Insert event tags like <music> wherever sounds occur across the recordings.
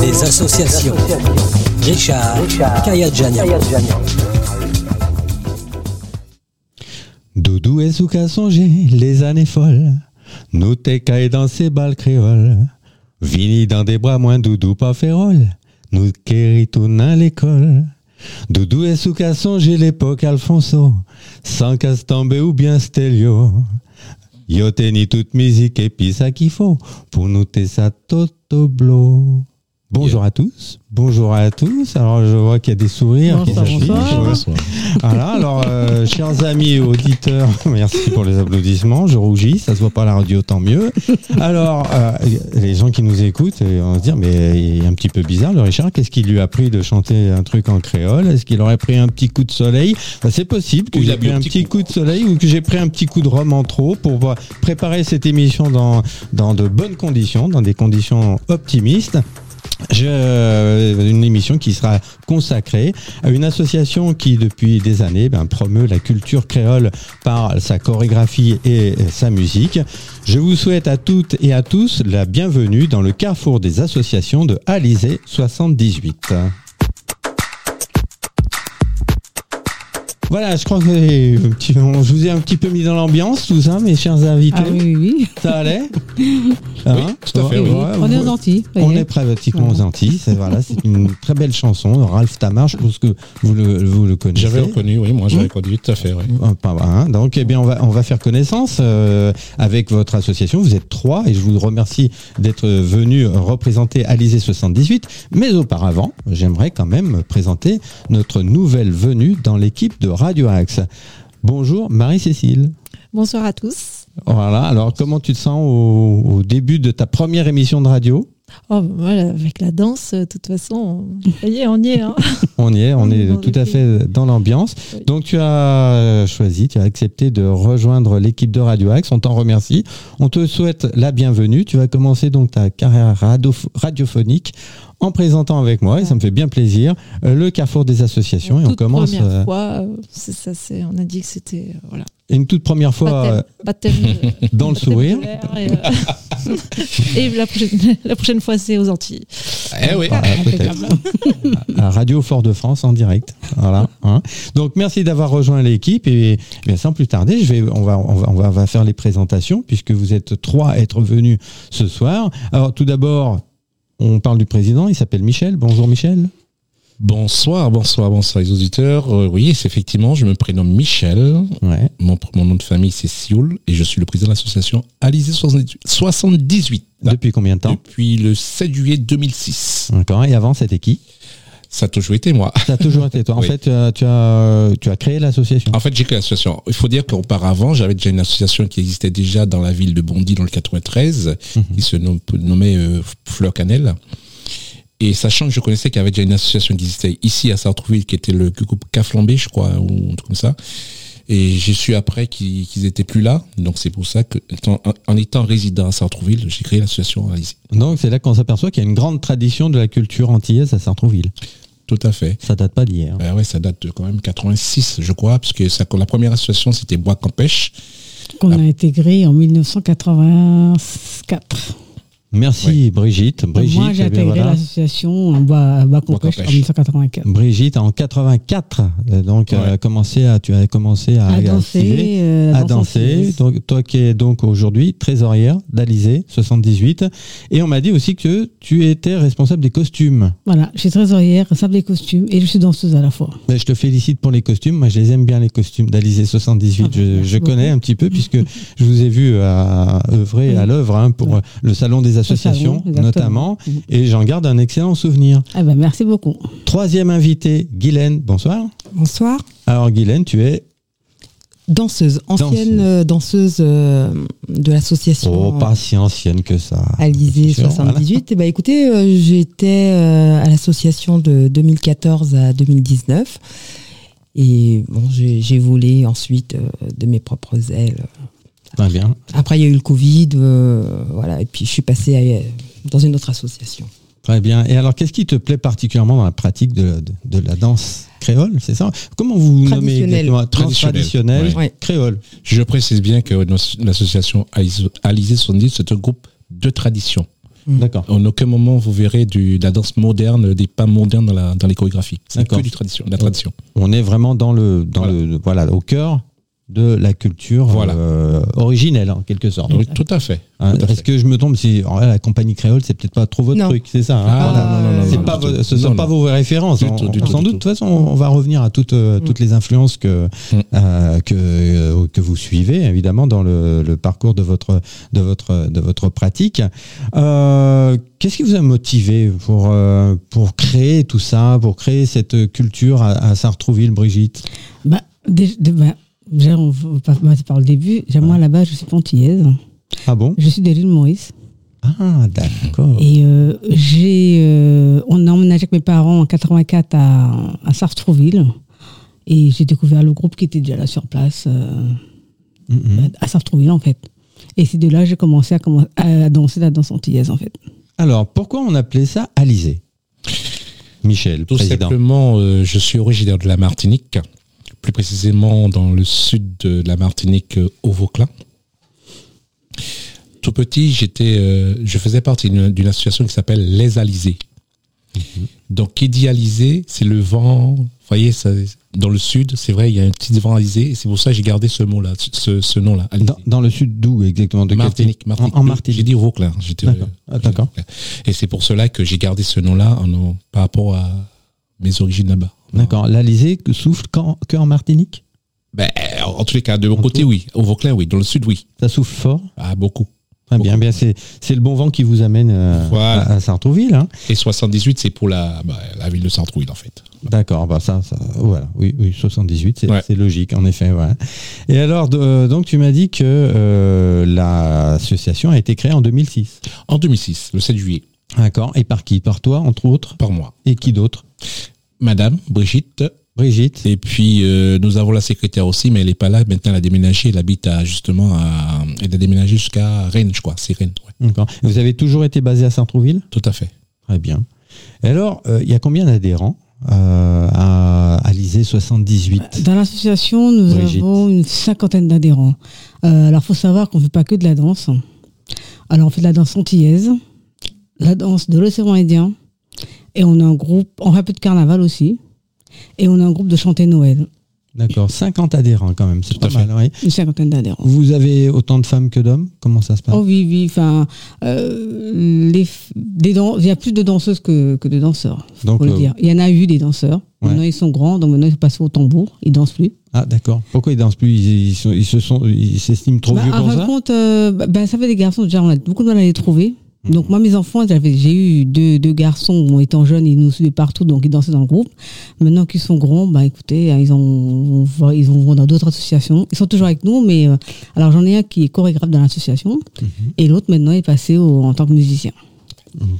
des associations. Richard, Richard Doudou et Souka songer les années folles. Nous t'es dans ces balles créoles. Vini dans des bras moins doudou pas férole. Nous retournons à l'école. Doudou et Souka songer l'époque Alfonso. Sans Castambe ou bien Stelio. Yo ni toute musique et puis ça qu'il faut pour nous ça toto blo. Bonjour à tous. Bonjour à tous. Alors, je vois qu'il y a des sourires bonsoir, qui Bonsoir. Voilà, alors, euh, chers amis et auditeurs, <laughs> merci pour les applaudissements. Je rougis, ça se voit pas à la radio, tant mieux. Alors, euh, les gens qui nous écoutent vont se dire, mais il est un petit peu bizarre, le Richard, qu'est-ce qu'il lui a pris de chanter un truc en créole? Est-ce qu'il aurait pris un petit coup de soleil? Ben, C'est possible que j'ai pris un petit coup. coup. de soleil ou que j'ai pris un petit coup de rhum en trop pour préparer cette émission dans, dans de bonnes conditions, dans des conditions optimistes. Je, euh, une émission qui sera consacrée à une association qui depuis des années ben, promeut la culture créole par sa chorégraphie et sa musique. Je vous souhaite à toutes et à tous la bienvenue dans le carrefour des associations de Alizé 78. Voilà, je crois que je vous ai un petit peu mis dans l'ambiance, tout ça, mes chers invités. Ah oui, oui. Ça allait <laughs> hein tout à fait, oui. On est aux Antilles. On est pratiquement aux Antilles. C'est voilà, c'est une très belle chanson. Ralph Tamar, je pense que vous le, vous le connaissez. J'avais reconnu, oui, moi j'avais reconnu, tout à fait. Oui. Ah, hein. Donc, eh bien, on va, on va faire connaissance euh, avec votre association. Vous êtes trois et je vous remercie d'être venu représenter Alizé 78. Mais auparavant, j'aimerais quand même présenter notre nouvelle venue dans l'équipe de Radio Axe. Bonjour Marie-Cécile. Bonsoir à tous. Voilà, alors comment tu te sens au, début de ta première émission de radio? Oh, voilà, avec la danse, de toute façon, on y est. Hein. <laughs> on y est, on est tout à fait dans l'ambiance. Donc tu as choisi, tu as accepté de rejoindre l'équipe de Radio Axe. On t'en remercie. On te souhaite la bienvenue. Tu vas commencer donc ta carrière radiophonique en présentant avec moi, et ça me fait bien plaisir, euh, le carrefour des associations. et on commence. Première euh, fois, ça, on a dit que c'était. voilà. Une toute première fois baptême, <laughs> dans le sourire. <laughs> Et, la, prochaine, la, prochaine, fois, c'est aux Antilles. Eh oui, à Radio Fort-de-France en direct. Voilà. Hein. Donc merci d'avoir rejoint l'équipe et, bien sans plus tarder, je vais, on va, on va, on va faire les présentations puisque vous êtes trois à être venus ce soir. Alors tout d'abord, on parle du président, il s'appelle Michel. Bonjour Michel. Bonsoir, bonsoir, bonsoir les auditeurs. Euh, oui, c'est effectivement, je me prénomme Michel. Mon, nom de famille c'est Sioul et je suis le président de l'association Alizé 78. Depuis combien de temps Depuis le 7 juillet 2006. D'accord, et avant c'était qui? Ça a toujours été moi. Ça a toujours été toi. En <laughs> fait, tu as, tu as, tu as créé l'association. En fait, j'ai créé l'association. Il faut dire qu'auparavant, j'avais déjà une association qui existait déjà dans la ville de Bondy dans le 93, mhm. qui se nommait euh, Fleur Cannelle. Et sachant que je connaissais qu'il y avait déjà une association qui existait ici à Sartrouville, qui était le groupe Caflambé, je crois, ou un truc comme ça. Et j'ai su après qu'ils n'étaient étaient plus là. Donc c'est pour ça que, en, étant résident à Sartrouville, j'ai créé l'association ici. Donc c'est là qu'on s'aperçoit qu'il y a une grande tradition de la culture antillaise à Sartrouville. Tout à fait. Ça date pas d'hier. Ben ouais, ça date de quand même 86, je crois, parce que ça, la première association, c'était Bois Campèche. Qu'on a intégré en 1984. Merci Brigitte. Brigitte. Moi, j'ai intégré l'association bas en 1984. Brigitte, en 84, euh, donc a commencé à, tu as commencé à, à danser, euh, à danser. Donc toi qui es donc aujourd'hui trésorière d'Alizé 78, et on m'a dit aussi que tu étais responsable des costumes. Voilà, je suis trésorière, responsable des costumes, et je suis danseuse à la fois. Mais je te félicite pour les costumes. Moi, je les aime bien les costumes d'Alizé 78. Ah, je, connais un petit peu puisque <laughs> je vous ai vu à œuvrer à l'œuvre hein, pour le salon des association, notamment, mhm. et j'en garde un excellent souvenir. Ah ben, merci beaucoup. Troisième invité, Guylaine, bonsoir. Bonsoir. Alors Guylaine, tu es danseuse, ancienne danseuse, euh, euh, de l'association. Oh, pas si ancienne que ça. Alizé 78. Et eh ben, écoutez, euh, j'étais à l'association de 2014 à 2019. Et bon, j'ai volé ensuite de mes propres ailes bien. Après, il y a eu le Covid, euh, voilà, et puis je suis passée dans une autre association. Très bien. Et alors, qu'est-ce qui te plaît particulièrement dans la pratique de, la danse créole C'est ça? Comment vous nommez exactement? Traditionnel, créole. Je précise bien que l'association Alizé dit c'est un groupe de tradition. D'accord. En aucun moment vous verrez du, de la danse moderne, des pas modernes dans, la, dans les chorégraphies. C'est que du tradition, de la tradition. On est vraiment dans le, dans Voilà. le, voilà, au cœur de la culture Voilà. euh, originelle, en quelque sorte. Oui, tout à fait. Hein, Est-ce que je me trompe si oh, la compagnie créole, c'est peut-être pas trop votre Non. truc, c'est ça hein Ah, non, non, ce ne sont Non, pas non. vos références. Du On- tout, du on- tout, sans du doute, de tout. toute façon, on va revenir à toutes, euh, toutes les influences que, Mm. euh, que, euh, que vous suivez, évidemment, dans le, le parcours de votre, de votre, de votre pratique. Euh, Qu'est-ce qui vous a motivé pour, euh, pour créer tout ça, pour créer cette culture à, à Sartrouville, Brigitte? Bah, bah, déjà, on va pas passer par le début. Déjà, Moi, là-bas, je suis pontillaise. Ah bon? Je suis de l'île Maurice. Ah, d'accord. Et euh, j'ai, euh, on a emménagé avec mes parents en 84 à, à Sartrouville. Et j'ai découvert le groupe qui était déjà là sur place, euh, Mhm. à Sartrouville, en fait. Et c'est de là que j'ai commencé à, danser la danse antillaise, en fait. Alors, pourquoi on appelait ça Alizé? Michel, Tout président. simplement, euh, je suis originaire de la Martinique, plus précisément dans le sud de la Martinique, euh, au Vauclin. Tout petit, j'étais, euh, je faisais partie d'une association qui s'appelle Les Alizés. Donc, qui dit alizé, c'est le vent. Vous voyez, ça, dans le sud, c'est vrai, il y a un petit vent alizé, et c'est pour ça que j'ai gardé ce mot-là, ce, ce nom-là. Dans, dans le sud d'où exactement de Martinique, Martinique. En, en Martinique. J'ai dit Vauclin. J'étais, D'accord. euh, Ah. Et c'est pour cela que j'ai gardé ce nom-là en- en- par rapport à mes origines là-bas. D'accord. L'Alizé souffle quand, que en Martinique? Ben, en tous les cas, de mon En côté, tout oui. Au Vauclin, oui. Dans le sud, oui. Ça souffle fort? Ah, beaucoup. Très bien. Bien c'est, le bon vent qui vous amène euh, Voilà. à, à Sartrouville. hein. Et 78, c'est pour la, bah, la ville de Sartrouville, en fait. D'accord. Bah ça, ça, voilà. Oui, oui 78, c'est, Ouais. logique, en effet. Et alors, de- donc, tu m'as dit que euh, l'association a été créée en 2006. En 2006, le 7 juillet, D'accord. Et par qui? Par toi, entre autres? Par mois. Et qui d'autre? Madame, Brigitte. Brigitte. Et puis, euh, nous avons la secrétaire aussi, mais elle n'est pas là. Maintenant, elle a déménagé. Elle habite à, justement, à, elle a déménagé jusqu'à Rennes, je crois. C'est Rennes, ouais. D'accord. Et Vous avez toujours été basé à Sartrouville? Tout à fait. Très bien. Et alors, euh, il y a combien d'adhérents euh, à Alizé 78 Dans l'association, nous Brigitte. avons une cinquantaine d'adhérents. Euh, alors, il faut savoir qu'on ne fait pas que de la danse. Alors, on fait de la danse antillaise, la danse de l'océan Indien, et on a un groupe, on fait un peu de carnaval aussi, et on a un groupe de chanter Noël. D'accord, 50 adhérents quand même, c'est Tout pas à fait. mal. oui. Une cinquantaine d'adhérents. Vous avez autant de femmes que d'hommes? Comment ça se passe? Oh oui, oui, enfin, euh, les, des il y a plus de danseuses que, que de danseurs, Donc, faut le euh, dire. Il y en a eu des danseurs. Ouais. Maintenant, ils sont grands, donc maintenant, ils passent au tambour, ils dansent plus. Ah d'accord. Pourquoi ils dansent plus? Ils, ils sont- ils se sont, ils s'estiment trop Bah, vieux en pour fin de ça compte, euh, bah, bah, ça fait des garçons, déjà, on a beaucoup de mal à les trouver. Mhm. Donc, moi, mes enfants, j'avais- j'ai eu deux, deux garçons étant jeunes, ils nous suivaient partout, donc ils dansaient dans le groupe. Maintenant qu'ils sont grands, bah, écoutez, hein, ils, ont, ils vont dans d'autres associations. Ils sont toujours avec nous, mais euh, alors j'en ai un qui est chorégraphe dans l'association, Mhm. et l'autre maintenant est passé au- en tant que musicien.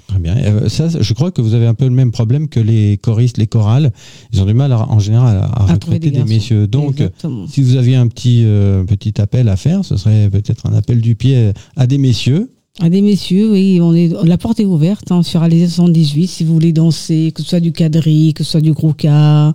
Très bien. Euh, ça, je crois que vous avez un peu le même problème que les choristes, les chorales. Ils ont du mal à- en général à, à recruter des, messieurs. Donc, Exactement. si vous aviez un petit, euh, petit appel à faire, ce serait peut-être un appel du pied à des messieurs. À des messieurs, oui, on est, la porte est ouverte hein, sur Alizé 78 si vous voulez danser, que ce soit du quadrille, que ce soit du grouka.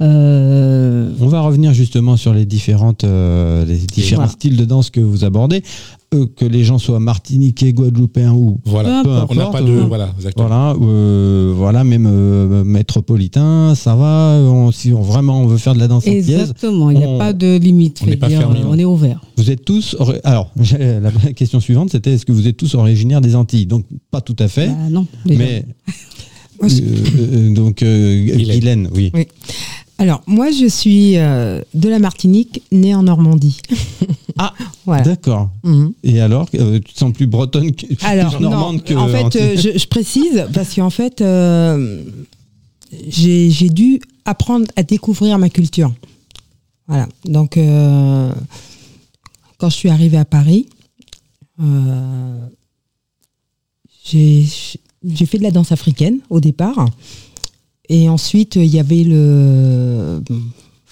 Euh, On va revenir justement sur les différentes, euh, les différents Voilà. styles de danse que vous abordez, Euh, que les gens soient martiniquais, guadeloupéens ou Voilà. Peu On n'a importe, pas de, euh, voilà, exactement. voilà, euh, voilà, même euh, métropolitain, ça va. On- si on, vraiment on veut faire de la danse exactement, il n'y a pas de limite. on n'est je veux pas dire, fermé, non. on est ouvert. vous êtes tous. Alors, <laughs> la question suivante, c'était est-ce que vous êtes tous originaires des Antilles? Donc pas tout à fait, Bah, non, déjà. mais <laughs> donc euh. Guylaine, oui. Oui. Alors, moi, je suis euh, de la Martinique, née en Normandie. <laughs> Ah, voilà. D'accord. Mhm. Et alors, euh, tu te sens plus bretonne que Alors, plus normande non, que en fait, euh, je, je précise parce qu'en fait, j'ai dû apprendre à découvrir ma culture. Voilà. Donc, quand je suis arrivée à Paris, j'ai fait de la danse africaine au départ. Et ensuite, il y avait le.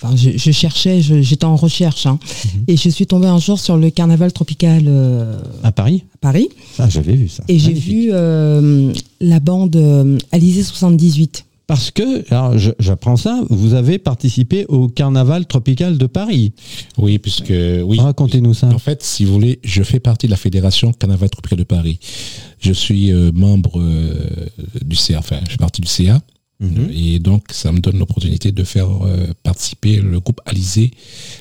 Enfin, je, je cherchais, je- j'étais en recherche. hein. Mhm. Et je suis tombée un jour sur le carnaval tropical euh, à Paris? à Paris. Ah, j'avais vu ça. Et j'ai vu euh, la bande euh, Alizé 78. Parce que, alors je- j'apprends ça, vous avez participé au carnaval tropical de Paris. Oui, puisque oui. Racontez-nous ça. En fait, si vous voulez, je fais partie de la fédération Carnaval Tropical de Paris. Je suis euh, membre euh, du CA, enfin, je fais partie du CA. Mhm. Et donc, ça me donne l'opportunité de faire euh, participer le groupe Alizé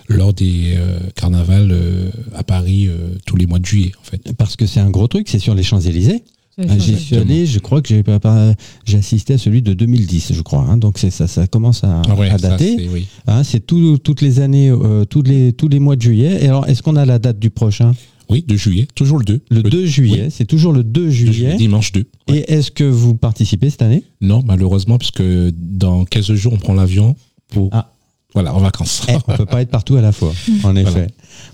lors des euh, carnavals euh, à Paris euh, tous les mois de juillet, en fait. Parce que c'est un gros truc, c'est sur les Champs-Élysées. Ah, J'y suis allé, je crois que j'ai assisté à celui de 2010, je crois. hein. donc c'est ça, ça commence à, Ah ouais, à ça, dater. c'est- oui. Hein, tout- toutes les années, euh, tous les tous les mois de juillet. Et alors, est-ce qu'on a la date du prochain? Oui, de juillet, toujours le 2. Le 2 juillet. C'est toujours le 2 de juillet. dimanche 2. Ouais. Et est-ce que vous participez cette année? Non, malheureusement, puisque dans 15 jours, on prend l'avion pour. Ah. Voilà, en vacances. Eh, On peut pas être partout à la fois, <laughs> en effet.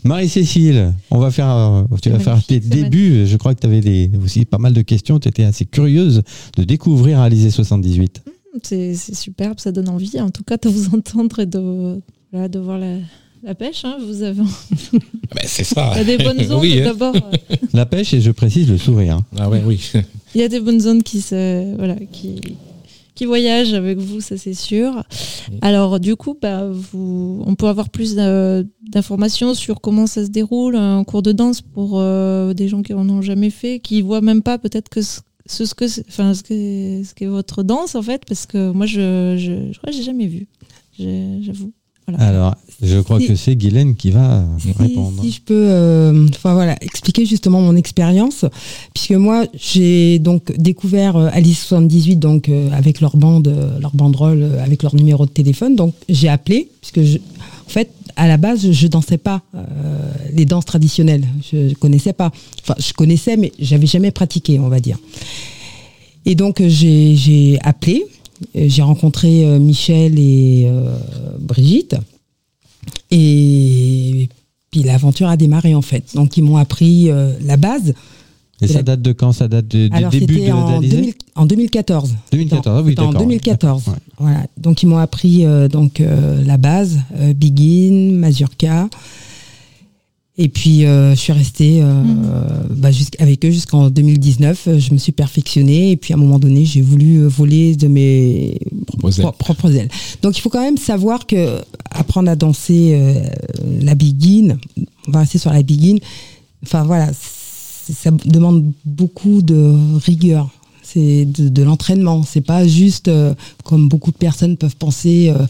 Marie-Cécile, on va faire, euh, tu vas faire tes débuts. Je crois que tu avais des, aussi pas mal de questions. Tu étais assez curieuse de découvrir Alizé 78. C'est c'est superbe, ça donne envie en tout cas de vous <laughs> entendre et de, de voir la, la pêche. hein. Vous avez Ben, c'est ça. il y a des bonnes <laughs> zones Oui, hein. d'abord. euh, La pêche et je précise le sourire. Ah ouais, oui. Il y a des bonnes zones qui se voilà qui qui voyagent avec vous, ça c'est sûr. Alors du coup, bah, vous, on peut avoir plus d'informations sur comment ça se déroule un cours de danse pour euh, des gens qui en ont jamais fait, qui voient même pas peut-être que ce, ce, ce que c'est- enfin ce que ce qu'est votre danse en fait, parce que moi je je, je crois que j'ai jamais vu. J'avoue. Voilà. Alors, je crois Si- que c'est Guylaine qui va Si, répondre. si je peux euh, enfin, voilà, expliquer justement mon expérience, puisque moi j'ai donc découvert euh, Alice 78 donc, euh, avec leur bande, leur banderole, avec leur numéro de téléphone. Donc j'ai appelé, puisque je, en fait à la base je dansais pas euh, les danses traditionnelles. Je, je connaissais pas. Enfin je connaissais mais j'avais jamais pratiqué on va dire. Et donc j'ai appelé, j'ai rencontré euh, Michel et euh, Brigitte. Et puis l'aventure a démarré en fait. Donc ils m'ont appris euh, la base. Et ça date de quand? Ça date du Alors début de en, d'Alizé? 2000 en 2014. 2014, ah oui, C'était en d'accord. 2014. Ouais. Voilà. Donc ils m'ont appris euh, donc euh, la base, euh, Begin, Mazurka. Et puis euh, je suis restée euh, bah, jusqu'- avec eux jusqu'en 2019. Euh, Je me suis perfectionnée et puis à un moment donné j'ai voulu euh, voler de mes Propres ailes. pro- propres ailes. Donc il faut quand même savoir que apprendre à danser euh, la Begin, on va rester sur la Begin. Enfin voilà, ça demande beaucoup de rigueur. C'est de, de l'entraînement. C'est pas juste euh, comme beaucoup de personnes peuvent penser euh,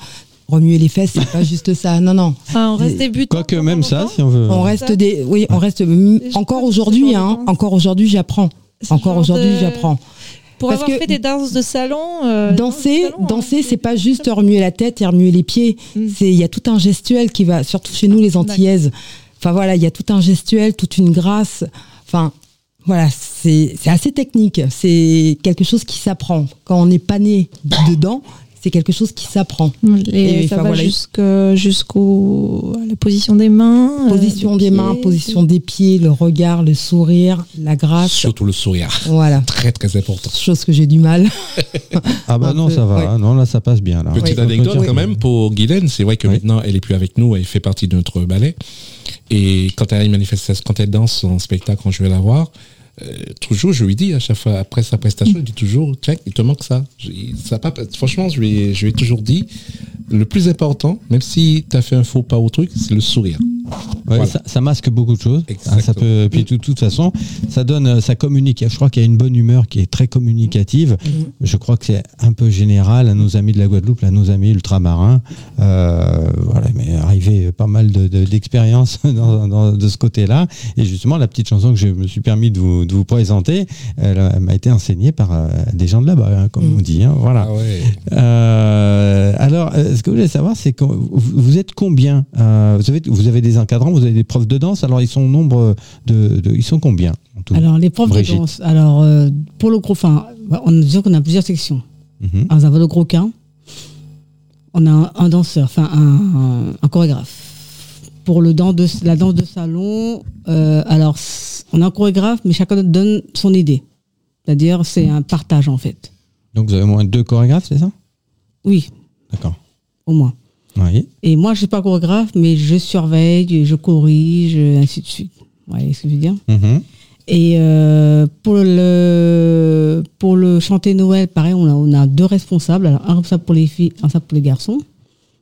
remuer les fesses. C'est pas juste ça. Non non. Enfin, on reste débutant. Quoique même ça, si on veut. On reste des. Oui, on reste. Encore aujourd'hui, hein. Encore aujourd'hui, j'apprends. Encore aujourd'hui, de- j'apprends. Pour Parce avoir que fait des danses de salon. euh, danser, de salon, danser, hein, c'est pas juste remuer la tête et remuer les pieds. Mm. C'est il y a tout un gestuel qui va, surtout chez nous les Antillaises. Enfin voilà, il y a tout un gestuel, toute une grâce. Enfin voilà, c'est c'est assez technique. C'est quelque chose qui s'apprend. Quand on n'est pas né dedans, c'est quelque chose qui s'apprend. Et, Et, ça va voilà. la position des mains. euh, Position des mains, pieds. position des pieds, le regard, le sourire, la grâce. Surtout le sourire. Voilà. Très, très important. Chose que j'ai du mal. <laughs> Ah bah non, peu, ça va. ouais. hein. Non, là, ça passe bien. Là. Petite anecdote quand même pour Guylaine, c'est vrai que maintenant elle est plus avec nous, elle fait partie de notre ballet. Et quand elle a une manifestation, quand elle danse en spectacle, quand je vais la voir, euh, toujours je lui dis à chaque fois après sa prestation, il dit toujours, tiens, il te manque ça. Je- franchement, je lui, je lui ai toujours dit, le plus important, même si tu as fait un faux pas au truc, c'est le sourire. Ouais, Voilà. ça, ça masque beaucoup de choses. Ah, ça peut, puis de toute, toute façon, ça donne, euh, ça communique. Je crois qu'il y a une bonne humeur qui est très communicative. Je crois que c'est un peu général à nos amis de la Guadeloupe, à nos amis ultramarins. Euh, voilà, mais arrivé pas mal de- <laughs> de- ce côté-là. Et justement, la petite chanson que je me suis permis de vous, de vous présenter, elle, euh, m'a été enseignée par euh, des gens de là-bas, hein, comme Mm. on dit. hein, voilà. Ah ouais. Euh, alors, ce que je voulais savoir, c'est que vous vous êtes combien Euh, vous, avez, vous avez des encadrants, vous avez des profs de danse. Alors, ils sont nombre de, de- ils sont combien en tout Alors, les profs Brigitte. de danse. Alors, euh, pour le gros, enfin, on disons qu'on a plusieurs sections. Mhm. Alors, on a le gros quin. On a un, un danseur, enfin, un, un- un chorégraphe. Pour le dans de, la danse de salon, euh, alors, on a un chorégraphe, mais chacun donne son idée. C'est-à-dire, c'est un partage, en fait. Donc, vous avez au moins deux chorégraphes, c'est ça? Oui, D'accord. au moins. Oui. Et moi, je suis pas chorégraphe, mais je surveille, je corrige, ainsi de suite. Vous voyez ce que je veux dire? Mhm. Et euh, pour le pour le chanter Noël, pareil, on a, on a deux responsables. Alors, un responsable pour les filles, un responsable pour les garçons.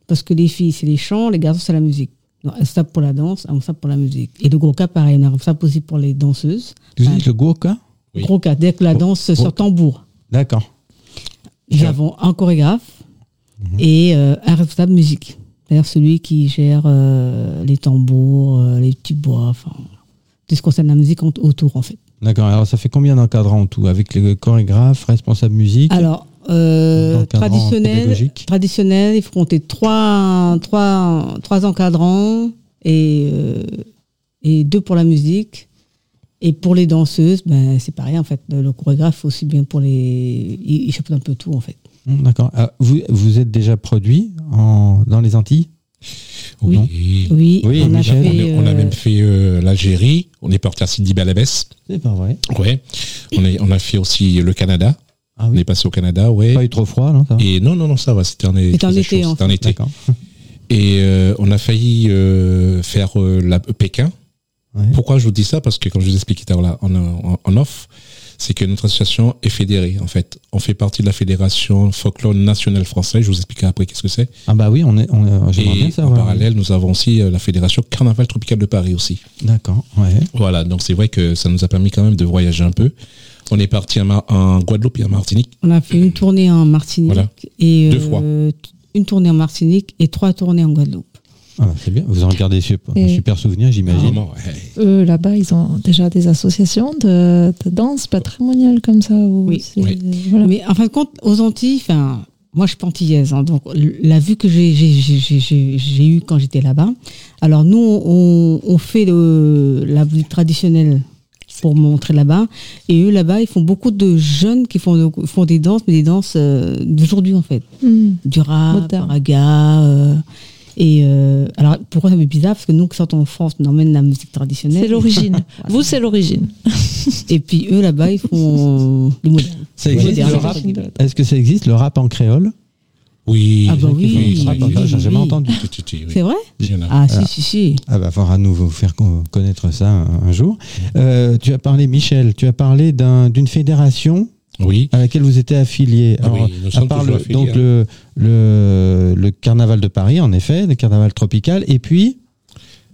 Parce que les filles, c'est les chants, les garçons, c'est la musique. Donc, un responsable pour la danse, un responsable pour la musique. Et le gros cas, pareil, on a un responsable aussi pour les danseuses. Vous dites le Goka Oui. Gros cas, dès que la danse Gros- sur tambour. D'accord. Nous avons un chorégraphe et euh, un responsable musique. C'est-à-dire celui qui gère euh, les tambours, euh, les petits bois, enfin, tout ce qui concerne la musique autour, en fait. D'accord. Alors, ça fait combien d'encadrants en tout? Avec le chorégraphe, responsable musique Alors, euh, traditionnel, traditionnel, il faut compter trois, trois, trois encadrants et, euh, et deux pour la musique. Et pour les danseuses, ben, c'est pareil, en fait. Le chorégraphe, aussi bien pour les. Il, il un peu tout, en fait. Hum, D'accord. Ah, vous, vous êtes déjà produit en, dans les Antilles? Oui. Non? Oui, Oui, on a Michel. On, fait. a, on a euh, même fait euh, l'Algérie. On est parti à Sidi Balabès. C'est pas vrai. Ouais. On, est, on a fait aussi le Canada. Ah On est passé au Canada, ouais. Pas eu trop froid, non ça? Et non, non, non, ça va. C'était en, en été, chaud, en C'était en fait. été. D'accord. <laughs> Et euh, on a failli euh, faire euh, la, Pékin. Ouais. Pourquoi je vous dis ça? Parce que, comme je vous expliquais tout à l'heure en, en, en off, c'est que notre association est fédérée, en fait. On fait partie de la Fédération Folklore Nationale Française. Je vous expliquerai après qu'est-ce que c'est. Ah bah oui, on est, on, euh, j'aimerais bien Et en parallèle, nous avons aussi euh, la Fédération Carnaval Tropical de Paris aussi. D'accord. Ouais. Voilà, donc c'est vrai que ça nous a permis quand même de voyager un peu. On est parti en, Guadeloupe et en Martinique. On a fait une tournée en Martinique. Voilà. Et, Deux euh, fois. t- Une tournée en Martinique et trois tournées en Guadeloupe. Ah, c'est bien. Vous en gardez Et- super souvenir, j'imagine. Ouais. Eux, là-bas, ils ont déjà des associations de, de danse patrimoniale comme ça. où Oui. c'est- Oui. Voilà. Mais en fin de compte, aux Antilles, enfin, moi je suis antillaise, hein, donc la vue que j'ai eue quand j'étais là-bas. Alors nous, on, on fait le, la musique traditionnelle pour montrer là-bas, et eux là-bas, ils font beaucoup de jeunes qui font, de- font des danses, mais des danses euh, d'aujourd'hui en fait, Hmm. du rap, raga. euh, et euh, alors pourquoi ça me fait bizarre? Parce que nous, quand en France, on emmène la musique traditionnelle. C'est l'origine. <laughs> Vous, c'est l'origine. Et puis eux là-bas, ils font le moderne. Ça Ouais, existe, des le rap? rap Est-ce que ça existe, le rap en créole? Oui. Ah bah oui, j'ai jamais oui. entendu. C'est vrai? Il y en a. Ah si, si, si. Ah bah, faudra nous vous faire con- connaître ça un, un jour. Euh, tu as parlé, Michel, tu as parlé d'un- d'une fédération Oui. à laquelle vous étiez affilié. Ah oui, nous à part le, affiliés, donc hein. le, le, le carnaval de Paris, en effet, le carnaval tropical, et puis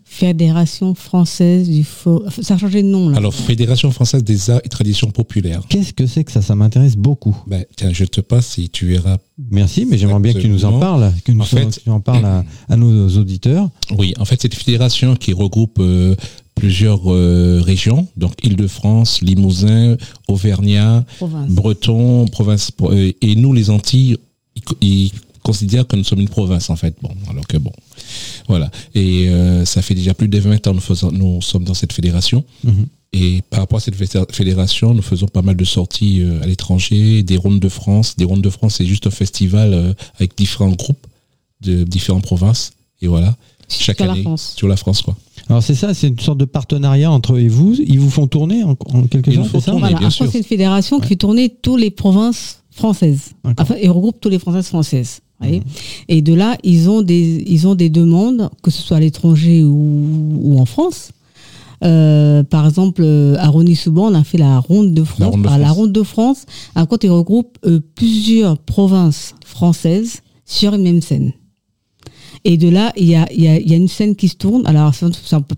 Fédération française du faux. Ça a changé de nom là. Alors, Fédération française des arts et traditions populaires. qu'est-ce que c'est que ça? Ça m'intéresse beaucoup. Ben, tiens, je te passe et tu verras. Merci, mais j'aimerais bien que tu nous en parles, que nous En fait- parles à, à nos auditeurs. Oui, en fait, c'est une fédération qui regroupe euh, plusieurs euh, régions, donc Île-de-France, Limousin, Auvergnat, Province. Breton, province, pro- euh, et nous, les Antilles, ils, co- ils considèrent que nous sommes une province, en fait. Bon, alors que bon, voilà. Et euh, ça fait déjà plus de 20 ans que nous, faisons, nous sommes dans cette fédération. Mhm. Et par rapport à cette fé- fédération, nous faisons pas mal de sorties à l'étranger, des rondes de France. Des rondes de France, c'est juste un festival avec différents groupes de différentes provinces. Et voilà, chaque Sur la année, France. sur la France, quoi. Alors c'est ça, c'est une sorte de partenariat entre eux et vous. Ils vous font tourner en, en quelque sorte, c'est. Voilà, une fédération qui fait tourner toutes les provinces françaises. Enfin, et regroupe toutes les provinces françaises. vous voyez. Et de là, ils ont des, ils ont des demandes, que ce soit à l'étranger ou, ou en France. Euh, par exemple, euh, à Rony-Souban, on a fait la Ronde de France. Ronde de Ah, la France. Ronde de France, à quoi ils regroupent euh, plusieurs provinces françaises sur une même scène. Et de là, il y a, il y, a, il y a une scène qui se tourne. Alors,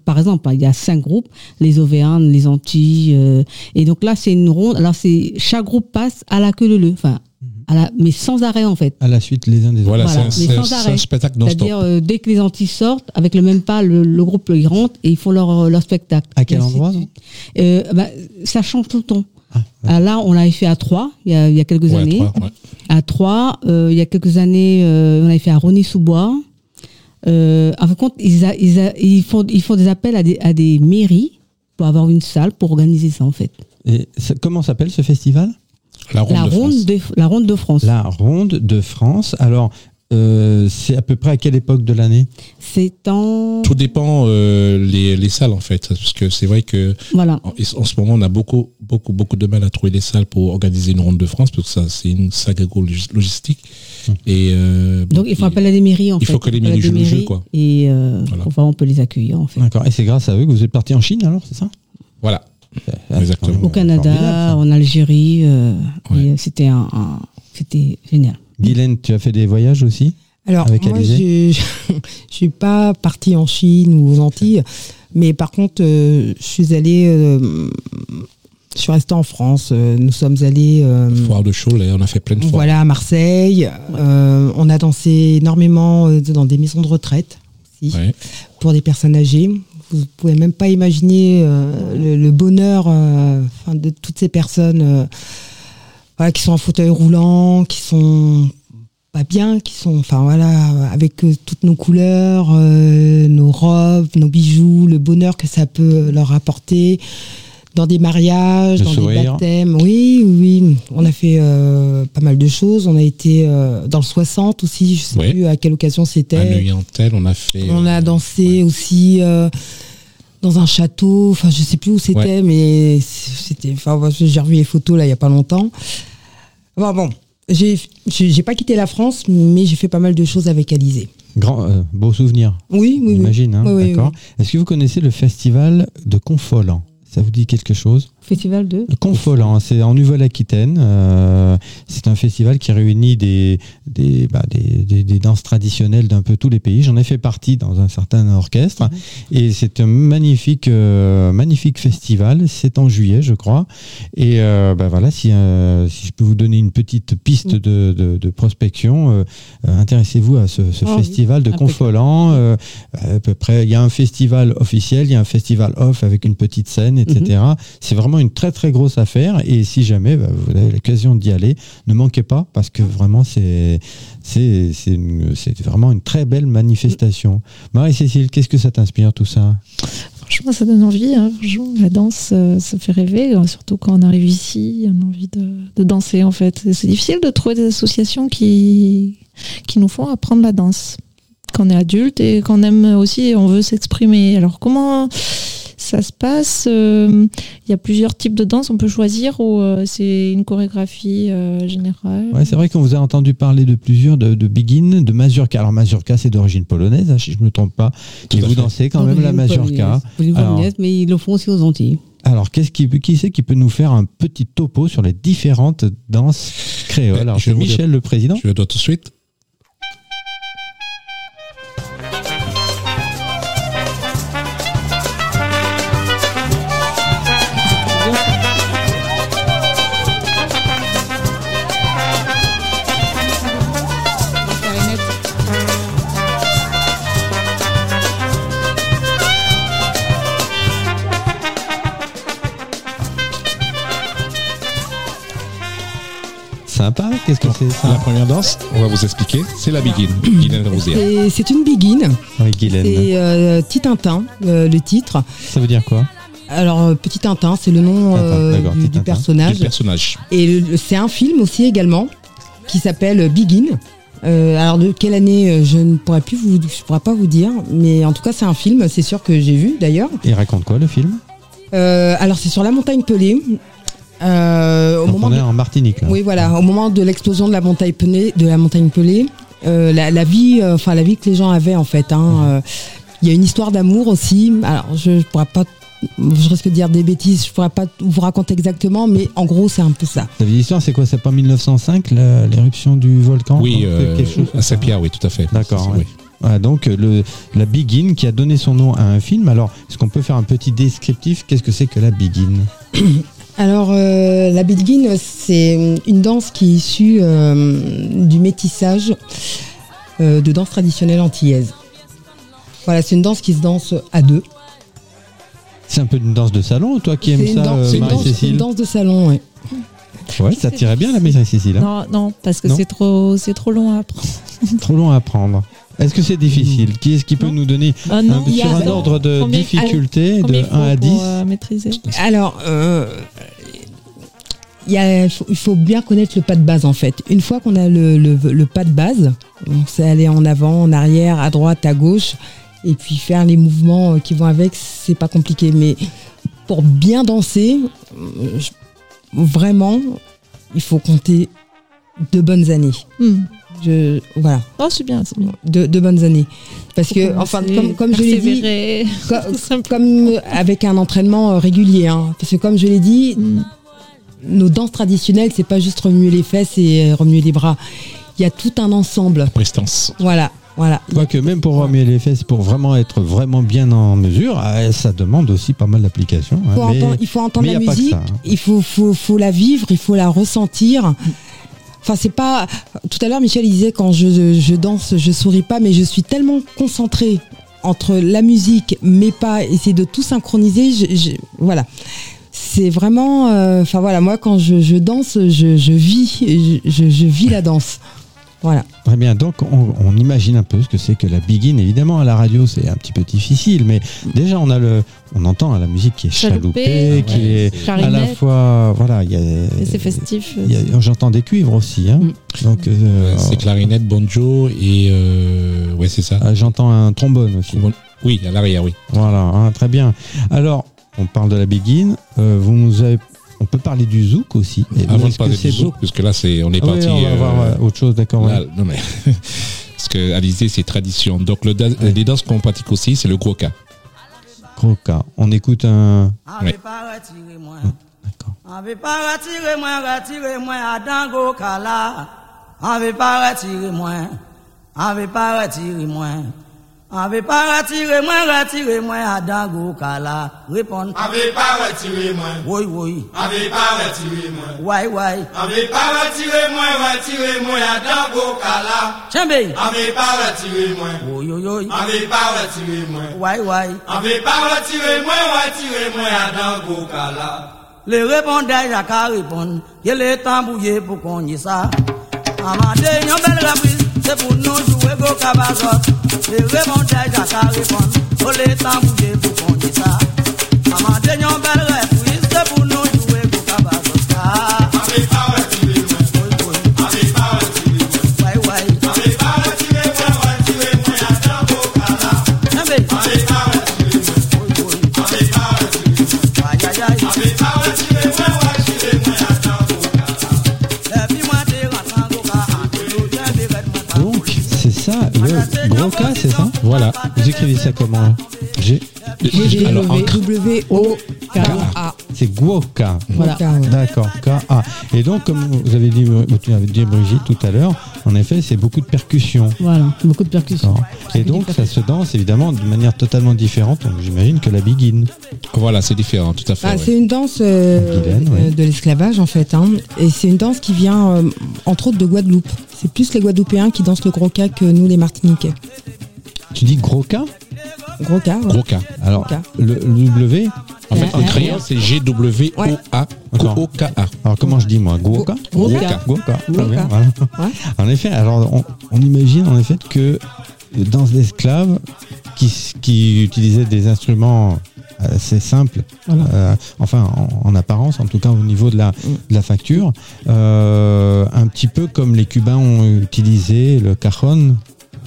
par exemple, hein, il y a cinq groupes, les Auvergnes, les Antilles. euh, et donc là, c'est une ronde. Alors, c'est chaque groupe passe à la queue leu Enfin, à la, mais sans arrêt, en fait. À la suite les uns des autres. Voilà, Voilà, c'est mais un- un, arrêt. spectacle. C'est-à-dire, euh, dès que les Antilles sortent, avec le même pas, le, le groupe il rentre et ils font leur, leur spectacle. À quel endroit, euh, bah, Ça change tout le temps. Ah, Ah, là, on l'avait fait à Troyes, il y a, il y a quelques Ouais, années. ouais. À Troyes, euh, il y a quelques années, euh, on avait fait à Rony-sous-Bois. Euh, en fin de compte, ils, a- ils, a- ils font, ils font des appels à des, à des mairies pour avoir une salle pour organiser ça, en fait. Et ça- comment s'appelle ce festival? La ronde la, de ronde de, la ronde de France. La Ronde de France. Alors, euh, c'est à peu près à quelle époque de l'année? C'est en. Tout dépend euh, les, les salles en fait, parce que c'est vrai que Voilà. en, en ce moment on a beaucoup beaucoup beaucoup de mal à trouver des salles pour organiser une ronde de France, parce que ça c'est une sacrée log- logistique. Et euh, Donc, il faut et- appeler à des mairies, en il fait. faut que les mairies jouent le jeu, quoi. Et euh, Voilà. on peut les accueillir, en fait. D'accord. Et c'est grâce à eux que vous êtes parti en Chine alors, c'est ça? Voilà. Exactement. Au Canada, formidable, en Algérie. euh, Ouais. C'était un, un- c'était génial. Guylaine, tu as fait des voyages aussi Alors, Avec moi, Alizé? je je suis pas partie en Chine ou aux Antilles, mais par contre, euh, je suis allée, euh, je suis restée en France. euh, nous sommes allés, euh, Foire de Cholet, on a fait plein de fois. voilà, à Marseille. Euh, on a dansé énormément euh, dans des maisons de retraite aussi, Ouais. pour des personnes âgées. Vous pouvez même pas imaginer euh, le, le bonheur de toutes ces personnes voilà, qui sont en fauteuil roulant, qui sont pas bien, qui sont, enfin voilà, avec euh, toutes nos couleurs, euh, nos robes, nos bijoux, le bonheur que ça peut leur apporter dans des mariages, Le dans sourire. des baptêmes. Oui, oui. On a fait euh, pas mal de choses. On a été euh, dans le 60 aussi, je sais Ouais. plus à quelle occasion À c'était. Neuilly-en-Tel, on a fait. On a euh, dansé aussi dans un château. Enfin, je sais plus où c'était, Ouais. mais c'était. Enfin, j'ai revu les photos là il y a pas longtemps. Bon, bon, j'ai pas quitté la France, mais j'ai fait pas mal de choses avec Alizé. Grand, euh, beau souvenir, Oui, oui, oui. j'imagine. hein, Oui, oui, D'accord. Est-ce que vous connaissez le festival de Confolant Ça vous dit quelque chose? Festival de Le Confolant, c'est en Nouvelle-Aquitaine. euh, c'est un festival qui réunit des, des, bah, des, des- des danses traditionnelles d'un peu tous les pays. J'en ai fait partie dans un certain orchestre. Et c'est un magnifique, euh, magnifique festival. C'est en juillet, je crois. Et euh, bah, voilà, si, si je peux vous donner une petite piste de, de- de prospection, intéressez-vous à ce, ce oui, festival de. Confolant. euh, à peu près, il y a un festival officiel, il y a un festival off avec une petite scène, etc. C'est vraiment une très très grosse affaire et si jamais bah, vous avez l'occasion d'y aller, ne manquez pas parce que vraiment c'est c'est vraiment une très belle manifestation. Marie-Cécile, qu'est-ce que ça t'inspire tout ça? Franchement, ça donne envie. hein. La danse, euh, ça fait rêver. euh, Surtout quand on arrive ici, on a envie de, de danser, en fait. C'est difficile de trouver des associations qui, qui nous font apprendre la danse. Quand on est adulte et qu'on aime aussi, on veut s'exprimer. Alors, comment ça se passe Euh, Il y a plusieurs types de danse. On peut choisir ou euh, c'est une chorégraphie euh, générale Ouais, c'est vrai qu'on vous a entendu parler de plusieurs, de, de Begin, de Mazurka. Alors Mazurka, c'est d'origine polonaise, hein, si je ne me trompe pas. Tout et vous fait. dansez quand même la Mazurka. D'origine Alors- polonaise, mais ils le font aussi aux Antilles. Alors, qu'est-ce qui, qui c'est qui peut nous faire un petit topo sur les différentes danses créoles? Ben, Alors, je Michel, le président. Je le dois tout de suite. Qu'est-ce que c'est ça La première danse, on va vous expliquer, c'est la Begin. <coughs> C'est- C'est une begin. Oui, Guylaine. C'est euh, Titintin, euh, le titre. Ça veut dire quoi? Alors, euh, Petit Tintin, c'est le nom euh, du, personnage. Du personnage. Et c'est un film aussi également qui s'appelle Begin. Euh, alors de quelle année je ne pourrais plus vous, je pourrais pas vous dire, mais en tout cas c'est un film, c'est sûr que j'ai vu d'ailleurs. Il raconte quoi le film? Euh, alors c'est sur la montagne Pelée. Euh, au Donc, moment On est de- en Martinique là. oui voilà, au moment de l'explosion de la montagne Pelée, de la montagne Pelée, euh, la, la vie, euh, enfin la vie que les gens avaient en fait. hein, euh, Il y a une histoire d'amour aussi. Alors je, ne pourrais pas, je risque de dire des bêtises, je pourrais pas vous raconter exactement, mais en gros c'est un peu ça. Vu l'histoire, c'est quoi? C'est pas 1905, la- l'éruption du volcan? Oui, euh, quelque chose à ça. Saint-Pierre, oui, tout à fait. D'accord, ouais. oui. Voilà, donc le, la Begin qui a donné son nom à un film. Alors, est-ce qu'on peut faire un petit descriptif? Qu'est-ce que c'est que la Begin? <clears throat> Alors, euh, la Begin, c'est une danse qui est issue euh, du métissage euh, de danse traditionnelle antillaise. Voilà, c'est une danse qui se danse à deux. C'est un peu une danse de salon, toi qui aimes ça, c'est une danse- c'est Marie-Cécile une danse de salon, oui. Ouais, ça tirait bien la Marie-Cécile. hein Non, non, parce que c'est trop, c'est trop long à apprendre. <laughs> Trop long à apprendre. Est-ce que c'est difficile Qui est-ce qui peut Non. nous donner Ah un, non, sur un ordre de Combien- difficulté de il faut 1 à 10 pour euh, maîtriser Alors, euh, il y a- il faut, il faut bien connaître le pas de base en fait. Une fois qu'on a le, le- le pas de base, on sait aller en avant, en arrière, à droite, à gauche, et puis faire les mouvements euh, qui vont avec, c'est pas compliqué. Mais pour bien danser, je- vraiment, il faut compter de bonnes années. Hmm. Je, voilà, Oh, c'est bien, c'est bien. de, de bonnes années. Parce que, enfin, comme, comme je l'ai dit, persévérer. <laughs> co- Tout simplement. comme avec un entraînement euh, régulier, hein. parce que comme je l'ai dit, Mm. nos danses traditionnelles, c'est pas juste remuer les fesses et euh, remuer les bras. Il y a tout un ensemble. Prestance. Voilà, voilà. Quoique même pour remuer les fesses, pour vraiment être vraiment bien en mesure, euh, ça demande aussi pas mal d'applications. hein, il faut entendre la musique, ça, hein. il faut, faut, faut la vivre, il faut la ressentir. Enfin, c'est pas. Tout à l'heure, Michel il disait quand je, je danse, je souris pas, mais je suis tellement concentrée entre la musique, mes pas, essayer de tout synchroniser. Je, je- voilà. C'est vraiment. euh, Enfin voilà, moi quand je, je danse, je, je vis, je vis la danse. Voilà. Très bien, donc on, on imagine un peu ce que c'est que la begin. Évidemment, à la radio, c'est un petit peu difficile, mais déjà on a le, on entend hein, la musique qui est Chaloupée, chaloupée, qui ouais, est c'est- à la fois, voilà, il y a, c'est festif. j'entends des cuivres aussi, hein. Mm. donc euh, C'est clarinette, banjo et euh, ouais c'est ça. ah, j'entends un trombone aussi. Oui, à l'arrière, oui. Voilà, hein, très bien. Alors, on parle de la begin. euh, vous nous avez, on peut parler du zouk aussi. Et Avant de parler du zouk, parce que là c'est, on est Ah oui, parti. on va euh, voir euh, autre chose, d'accord. ouais. non mais <laughs> parce que Alizé c'est tradition. Donc le da- les danses qu'on pratique aussi, c'est le gros cas. Gros cas. On écoute un. Ouais. Avait pas retiré moi. D'accord. Ave pa ratire mwen, ratire mwen, adan go kala, repon. Ave pa ratire mwen, woy woy. Ave pa ratire mwen, woy woy. Ave pa ratire mwen, ratire mwen, adan go kala. Chembe. Ave pa ratire mwen, woy woy woy. Ave pa ratire mwen, woy woy. Ave pa ratire mwen, ratire mwen, adan go kala. Le repon dey a ka repon, ye le tambouye pou konye sa. Amade yon bel reprise. C'est pour nous jouer go cabazot. Les répondeurs, y'a qu'à répondre. Il est temps bouillé pour qu'on y ça. Amandé, yon cas, c'est ça Voilà. Vous écrivez ça comment? G. Alors G-W-O-K-A. C'est Guoka. Voilà. D'accord, K-A. Et donc, comme vous avez dit, vous avez dit Brigitte tout à l'heure, en effet, c'est beaucoup de percussions. Voilà, beaucoup de percussions. Et donc, ça se danse évidemment de manière totalement différente, donc j'imagine, que la begin. voilà, c'est différent, tout à fait. Ah, ouais. C'est une danse euh, ouais. euh, de l'esclavage en fait, hein. et c'est une danse qui vient euh, entre autres de Guadeloupe. C'est plus les Guadeloupéens qui dansent le gros cas que nous les Martiniquais. Tu dis gros K Gros cas. ouais. Gros cas. Alors, K. le, le W, En fait, le crayon c'est G W O A D'accord. O K A. alors comment je dis moi bien, voilà. Ouais. En effet, alors on, on imagine en effet que dans l'esclave qui, qui utilisait des instruments assez simples, Voilà. euh, enfin en, en apparence, en tout cas au niveau de la, Mm. de la facture, euh, un petit peu comme les Cubains ont utilisé le cajon.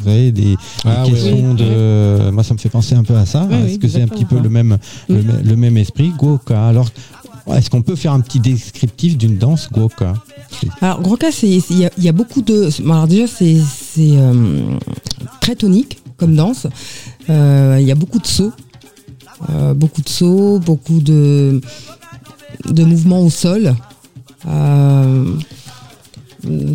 Vous des, Ah, des oui, caissons de. Moi, ça me fait penser un peu à ça. Oui, Est-ce oui, que c'est un petit peu le même, le, me- le même esprit Guoka. Alors, est-ce qu'on peut faire un petit descriptif d'une danse Guoka Alors gros cas, c'est il y, a- il y a beaucoup de. Alors déjà, c'est c'est euh, très tonique comme danse. Euh, Il y a beaucoup de sauts, Euh, beaucoup de sauts, beaucoup de de mouvements au sol.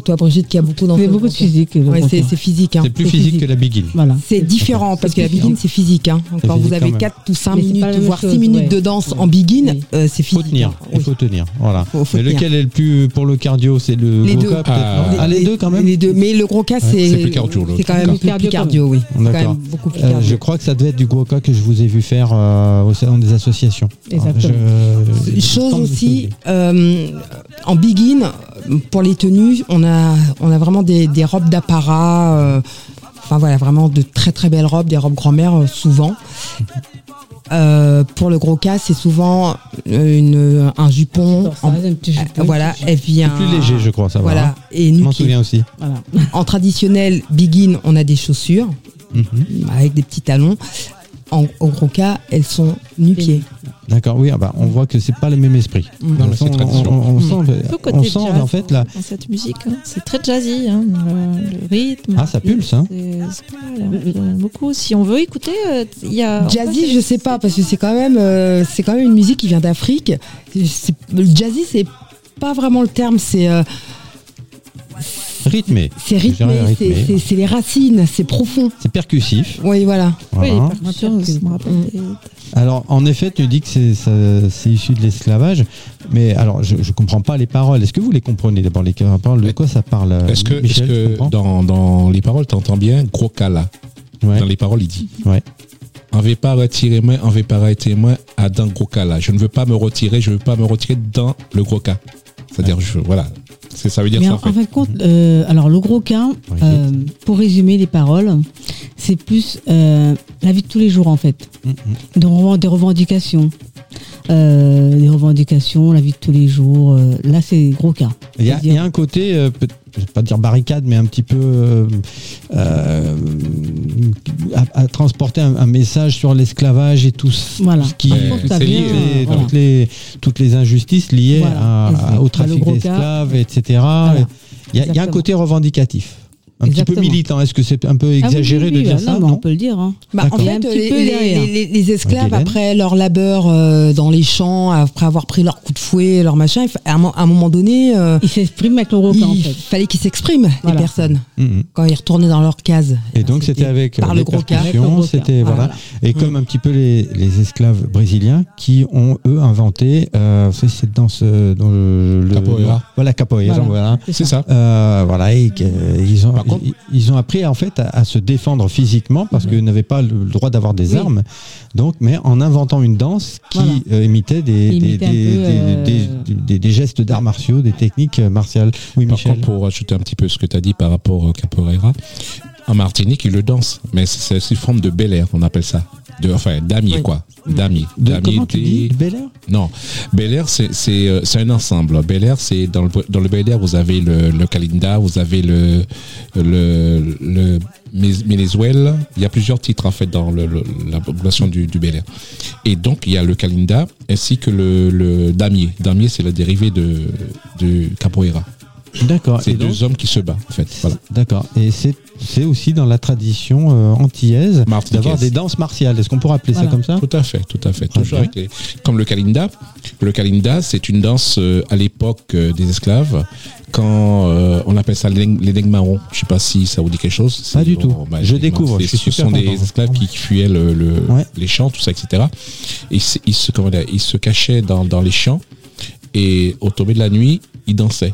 Toi, Brigitte, qui a beaucoup C'est beaucoup de physique. Ouais, gros c'est cas. c'est physique. hein. C'est plus physique, que la begin. Voilà. C'est différent parce que la begin c'est physique. Hein. Quand physique vous avez même. 4 ou 5 Mais c'est minutes, voire 6 chose, minutes ouais. de danse Ouais. en begin, Oui. euh, c'est Faut physique. tenir, hein. il Oui. faut tenir, voilà. Faut- faut Mais tenir. lequel est le plus pour le cardio C'est le Les Goka, deux. peut-être Ah. Ah, les deux quand même Les deux, mais le gros cas, c'est c'est plus cardio, C'est quand même cardio. plus, cardio, oui. D'accord. Euh, je crois que ça devait être du Goka que je vous ai vu faire euh, au salon des associations. Exactement. Chose aussi, en begin, pour les tenues, on a, on a vraiment des, des robes d'apparat. euh, enfin voilà, vraiment de très très belles robes, des robes grand-mère euh, souvent. Euh, pour le gros cas, c'est souvent une, un jupon. En- un petit jupon, euh, voilà, vient. C'est plus léger, je crois, ça va. Voilà, hein. et Je m'en souviens aussi. Voilà. En traditionnel begin, on a des chaussures Mhm. avec des petits talons. En, au gros cas, elles sont nu-pieds. D'accord, oui, ah bah, on voit que c'est pas le même esprit. Non, façon, on, on- on sent, côté on sent jazz en fait là. dans cette musique. hein. C'est très jazzy, hein, le, le rythme. Ah, ça pulse, hein. C'est pas mal. beaucoup. Si on veut écouter, euh, il y a. Jazzy, je sais pas parce que c'est quand même euh, c'est quand même une musique qui vient d'Afrique. Jazzy, c'est pas vraiment le terme, c'est euh, Rythmé. c'est rythmé, c'est- rythmé. c'est c'est les racines, c'est profond. C'est percussif. Oui, voilà. Oui, les des- Alors, en effet, tu dis que c'est issu de l'esclavage, mais alors, je ne comprends pas les paroles. Est-ce que vous les comprenez d'abord les paroles? De quoi ça parle euh, Est-ce que, Michel, dans, dans les paroles, tu entends bien gros cala Ouais. Dans les paroles, il dit Ouais. On ne veut pas retirer moi, on ne veut pas retirer moi à dans gros cala. Je ne veux pas me retirer, je ne veux pas me retirer dans le gros cas. C'est-à-dire, je- voilà. C'est- Ça veut dire Mais ça en, en fait. en fin de compte, euh, alors le gros cas, Oui. euh, pour résumer les paroles, c'est plus euh, la vie de tous les jours en fait. Mhm. Des, reven- des revendications. Des revendications, la vie de tous les jours. là, c'est gros cas. Il y, a, un côté, je vais pas dire barricade, mais un petit peu euh, euh, à, à transporter un, un message sur l'esclavage et tout ce Voilà. ce qui Euh, contre, toutes ça les, voilà. toutes, les, toutes les injustices liées Voilà. à- à- Et au trafic d'esclaves, etc. Il y, a, il y a un côté revendicatif, un petit peu militant. Est-ce que c'est un peu Ah oui, exagéré oui, de dire ah, ça non, on peut le dire. hein. Bah, en fait, les, esclaves, après leur labeur euh, dans les champs, après avoir pris leur coup de fouet, leur machin, à un, moment donné, euh, Il s'exprime avec le gros cas en il fait. fallait qu'ils s'expriment, Voilà. les personnes, Mhm. quand ils retournaient dans leur case. Et donc c'était avec par le gros cas. c'était voilà. Voilà. Et comme un petit peu les, les esclaves brésiliens qui ont eux inventé euh, c'est cette danse euh, dans le, le- Capoeira. voilà capoeira, Voilà. C'est ça. Euh, voilà, et ils, ont, contre- ils, ils ont appris en fait à, à se défendre physiquement parce qu'ils n'avaient pas le, droit d'avoir des Oui. armes. Donc, mais en inventant une danse qui Voilà. euh, imitait des, des, euh, des- gestes d'arts martiaux, des techniques euh, martiales. Oui, Par Michel. contre, pour ajouter un petit peu ce que tu as dit par rapport au capoeira, en Martinique, ils le dansent, mais c'est une forme de bel air, on appelle ça. De, enfin, damier, Oui. quoi. Damier. De- Damier, comment tu des- dis Bel Air? Non, Bel Air, c'est euh, un ensemble. Bel Air, c'est dans le dans le Bel Air, vous avez le, le Kalinda, vous avez le le le Mé- Ménézuel. Il y a plusieurs titres en fait dans le, le- la population du, du Bel Air. Et donc il y a le Kalinda ainsi que le, le Damier. Damier, c'est le dérivé de de capoeira. D'accord. C'est deux hommes qui se battent en fait. Voilà. D'accord. Et c'est c'est aussi dans la tradition euh, antillaise d'avoir des danses martiales. Est-ce qu'on pourrait appeler ça comme ça? Tout à fait, tout à fait. Très Toujours bien. avec les- comme le Kalinda. Le Kalinda, c'est une danse euh, à l'époque euh, des esclaves, quand euh, on appelle ça les, marrons. Je sais pas si ça vous dit quelque chose. Pas du tout. Je les découvre, je suis Ce super sont des esclaves qui fuyaient le, le- Ouais. les champs, tout ça, etc. Et ils se, comment dire, ils se cachaient dans, dans les champs et au tomber de la nuit, ils dansaient.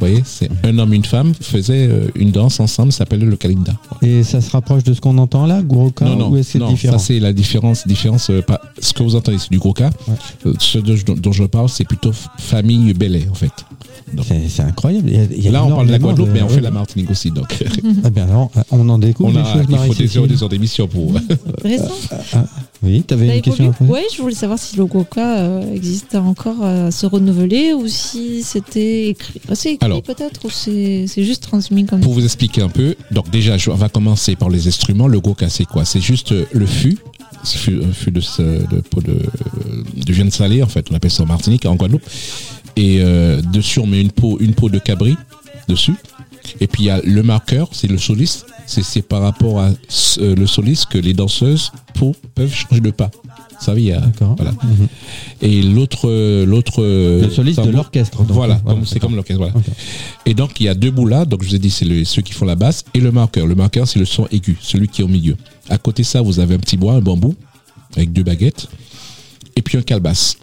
Vous voyez, c'est un homme, une femme faisaient euh, une danse ensemble, s'appelait le Kalinda. Et ça se rapproche de ce qu'on entend là, Gouroka, Non, non, ou non, différent ça c'est la différence. différence euh, pas, ce que vous entendez, c'est du cas. Ouais. Euh, ce dont, dont je parle, c'est plutôt famille Belay, en fait. C'est incroyable. Il y a- il y a là, on parle de la Guadeloupe, mais on fait la Martinique aussi. Donc, Ah bien, alors, on en découvre on des a, choses, il faut des heures, des heures d'émission pour. Oui, tu avais Ça une question Ouais, je voulais savoir si le Goka euh, existe encore à se renouveler ou si c'était écrit. Ah, c'est écrit peut-être ou c'est juste transmis comme Pour vous expliquer un peu, donc déjà, on va commencer par les instruments. Le goka, c'est quoi? C'est juste euh, le fût, fût, un fût de, de, de, de viande salée, en fait, on appelle ça en Martinique, en Guadeloupe. Et euh, dessus, on met une peau, une peau de cabri dessus. Et puis il y a le marqueur, c'est le soliste. C'est par rapport à euh, le soliste que les danseuses pour, peuvent changer de pas. Vous savez, il y a, D'accord. voilà. Mhm. Et l'autre, l'autre. Le soliste de l'orchestre. Voilà, c'est comme l'orchestre. Voilà. Et donc, il y a deux bouts là. Donc, je vous ai dit, c'est ceux qui font la basse et le marqueur. Le marqueur, c'est le son aigu, celui qui est au milieu. À côté de ça, vous avez un petit bois, un bambou, avec deux baguettes, et puis un calebasse.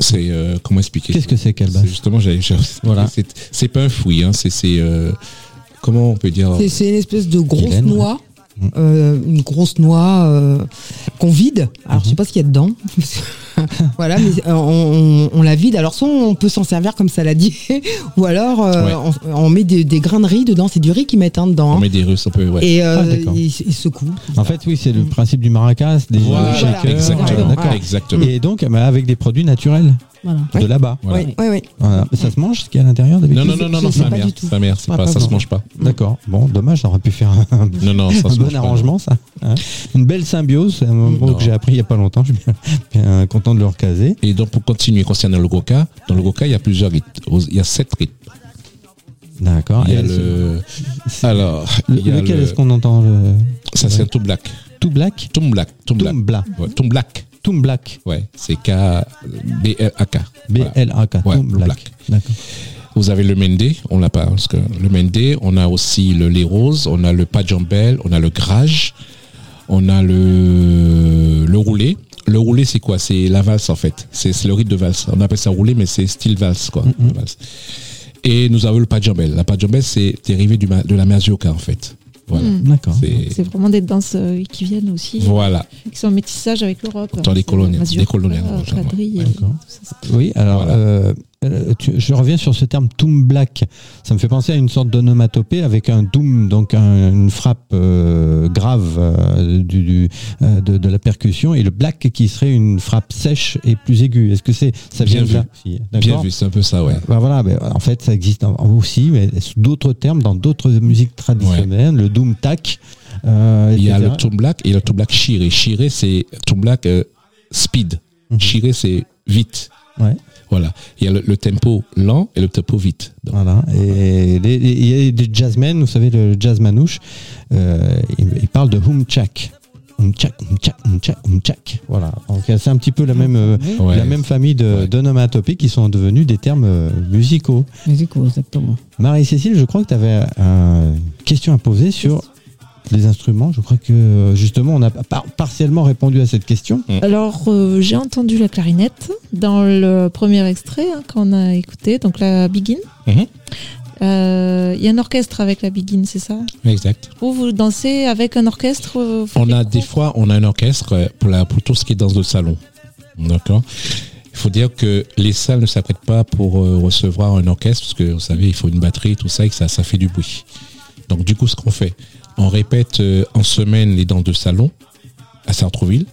C'est euh, comment expliquer Qu'est-ce que c'est qu'elle C'est Justement, j'ai, j'ai- Voilà. c'est, pas un fouille, hein, c'est, c'est euh, comment on peut dire C'est- une espèce de grosse Hélène. noix. Mm. euh, une grosse noix euh, qu'on vide. Alors je sais pas ce qu'il y a dedans. <laughs> <laughs> voilà, mais euh, on, on- on la vide. Alors soit on peut s'en servir comme saladier, <laughs> ou alors euh, Ouais. on, on met des, des grains de riz dedans. C'est du riz qu'ils mettent hein, dedans. On hein. met des Russes un peu, ouais. Et euh, Ah, d'accord. il, il secoue. En fait, oui, c'est le principe du maracas, des Voilà, shakers. exactement. D'accord. exactement. Et donc, bah, avec des produits naturels Voilà. de là-bas. Voilà. Oui, oui, oui. Voilà. Ça se mange ce qu'il y a à l'intérieur d'habitude? Non, non, non, non, non, tout. sa mère, c'est Ah, pas, pas ça se bon. mange pas. D'accord. Bon, dommage, j'aurais pu faire un, <laughs> Non, non, ça un se bon mange pas. arrangement, ça. hein. Une belle symbiose, c'est un mot Non. que j'ai appris il n'y a pas longtemps. Je suis bien, bien content de le recaser. Et donc, pour continuer concernant le goka, dans le goka, il y a plusieurs rythmes. Il y a sept rythmes. D'accord. Il y a le, alors, le- il y a lequel le, est-ce qu'on entend le... ça c'est un tout black. Tout black Tom black, tom black. Toum black. Ouais, tom black. Toum black. Ouais, c'est K, B, L, A, K. Voilà. B-L-A-K. Ouais, Toum black. black. D'accord. Vous avez le mende, on l'a pas, parce que le mende, on a aussi le lait rose, on a le pajambel, on a le grage, on a le, le roulé. Le roulé, c'est quoi? C'est la valse, en fait. C'est le rythme de valse. On appelle ça roulé, mais c'est style valse, quoi. Valse. Et nous avons le pajambel. La pajambel, c'est dérivé du, de la mazioka, en fait. Voilà. Mm. D'accord. C'est- vraiment des danses euh, qui viennent aussi, Voilà. qui sont en métissage avec l'Europe. Dans les Mazurka, des coloniales, ça. Oui, alors Voilà. Euh, tu- je reviens sur ce terme Toum Black. Ça me fait penser à une sorte d'onomatopée avec un doom, donc un- une frappe euh, grave euh, du, du- de, de la percussion, et le black qui serait une frappe sèche et plus aiguë. Est-ce que c'est ça Bien vient de vu. là Si, Bien vu, c'est un peu ça, ouais. Bah voilà, en fait, ça existe aussi, mais sous d'autres termes, dans d'autres musiques traditionnelles, le doom tac. Il y a le tom black et le tom black chiré. Chiré, c'est tom black speed. Mhm. Chiré, c'est vite. Ouais. Voilà. Il y a le, le tempo lent et le tempo vite. Donc, Voilà. Et il y a des jazzmen, vous savez, le jazz manouche, euh, il, il parle de humchak. Humchak, humchak, humchak, humchak. Voilà. Donc c'est un petit peu la même, euh, Ouais. la même famille de Ouais. d'onomatopées qui sont devenus des termes euh, musicaux. Musicaux, exactement. Marie-Cécile, je crois que tu avais une question à poser sur les instruments. Je crois que euh, justement, on a par- partiellement répondu à cette question. Alors, euh, j'ai entendu la clarinette dans le premier extrait hein, qu'on a écouté, donc la Begin. Mhm. Euh, Il y a un orchestre avec la Begin, c'est ça? Exact. Vous, vous dansez avec un orchestre On a des fois, on a un orchestre pour, la, pour tout ce qui est danse de salon. D'accord? Il faut dire que les salles ne s'apprêtent pas pour euh, recevoir un orchestre parce que vous savez, il faut une batterie, tout ça, et que ça, ça fait du bruit. Donc, du coup, ce qu'on fait, on répète euh, en semaine les danses de salon à Sartrouville.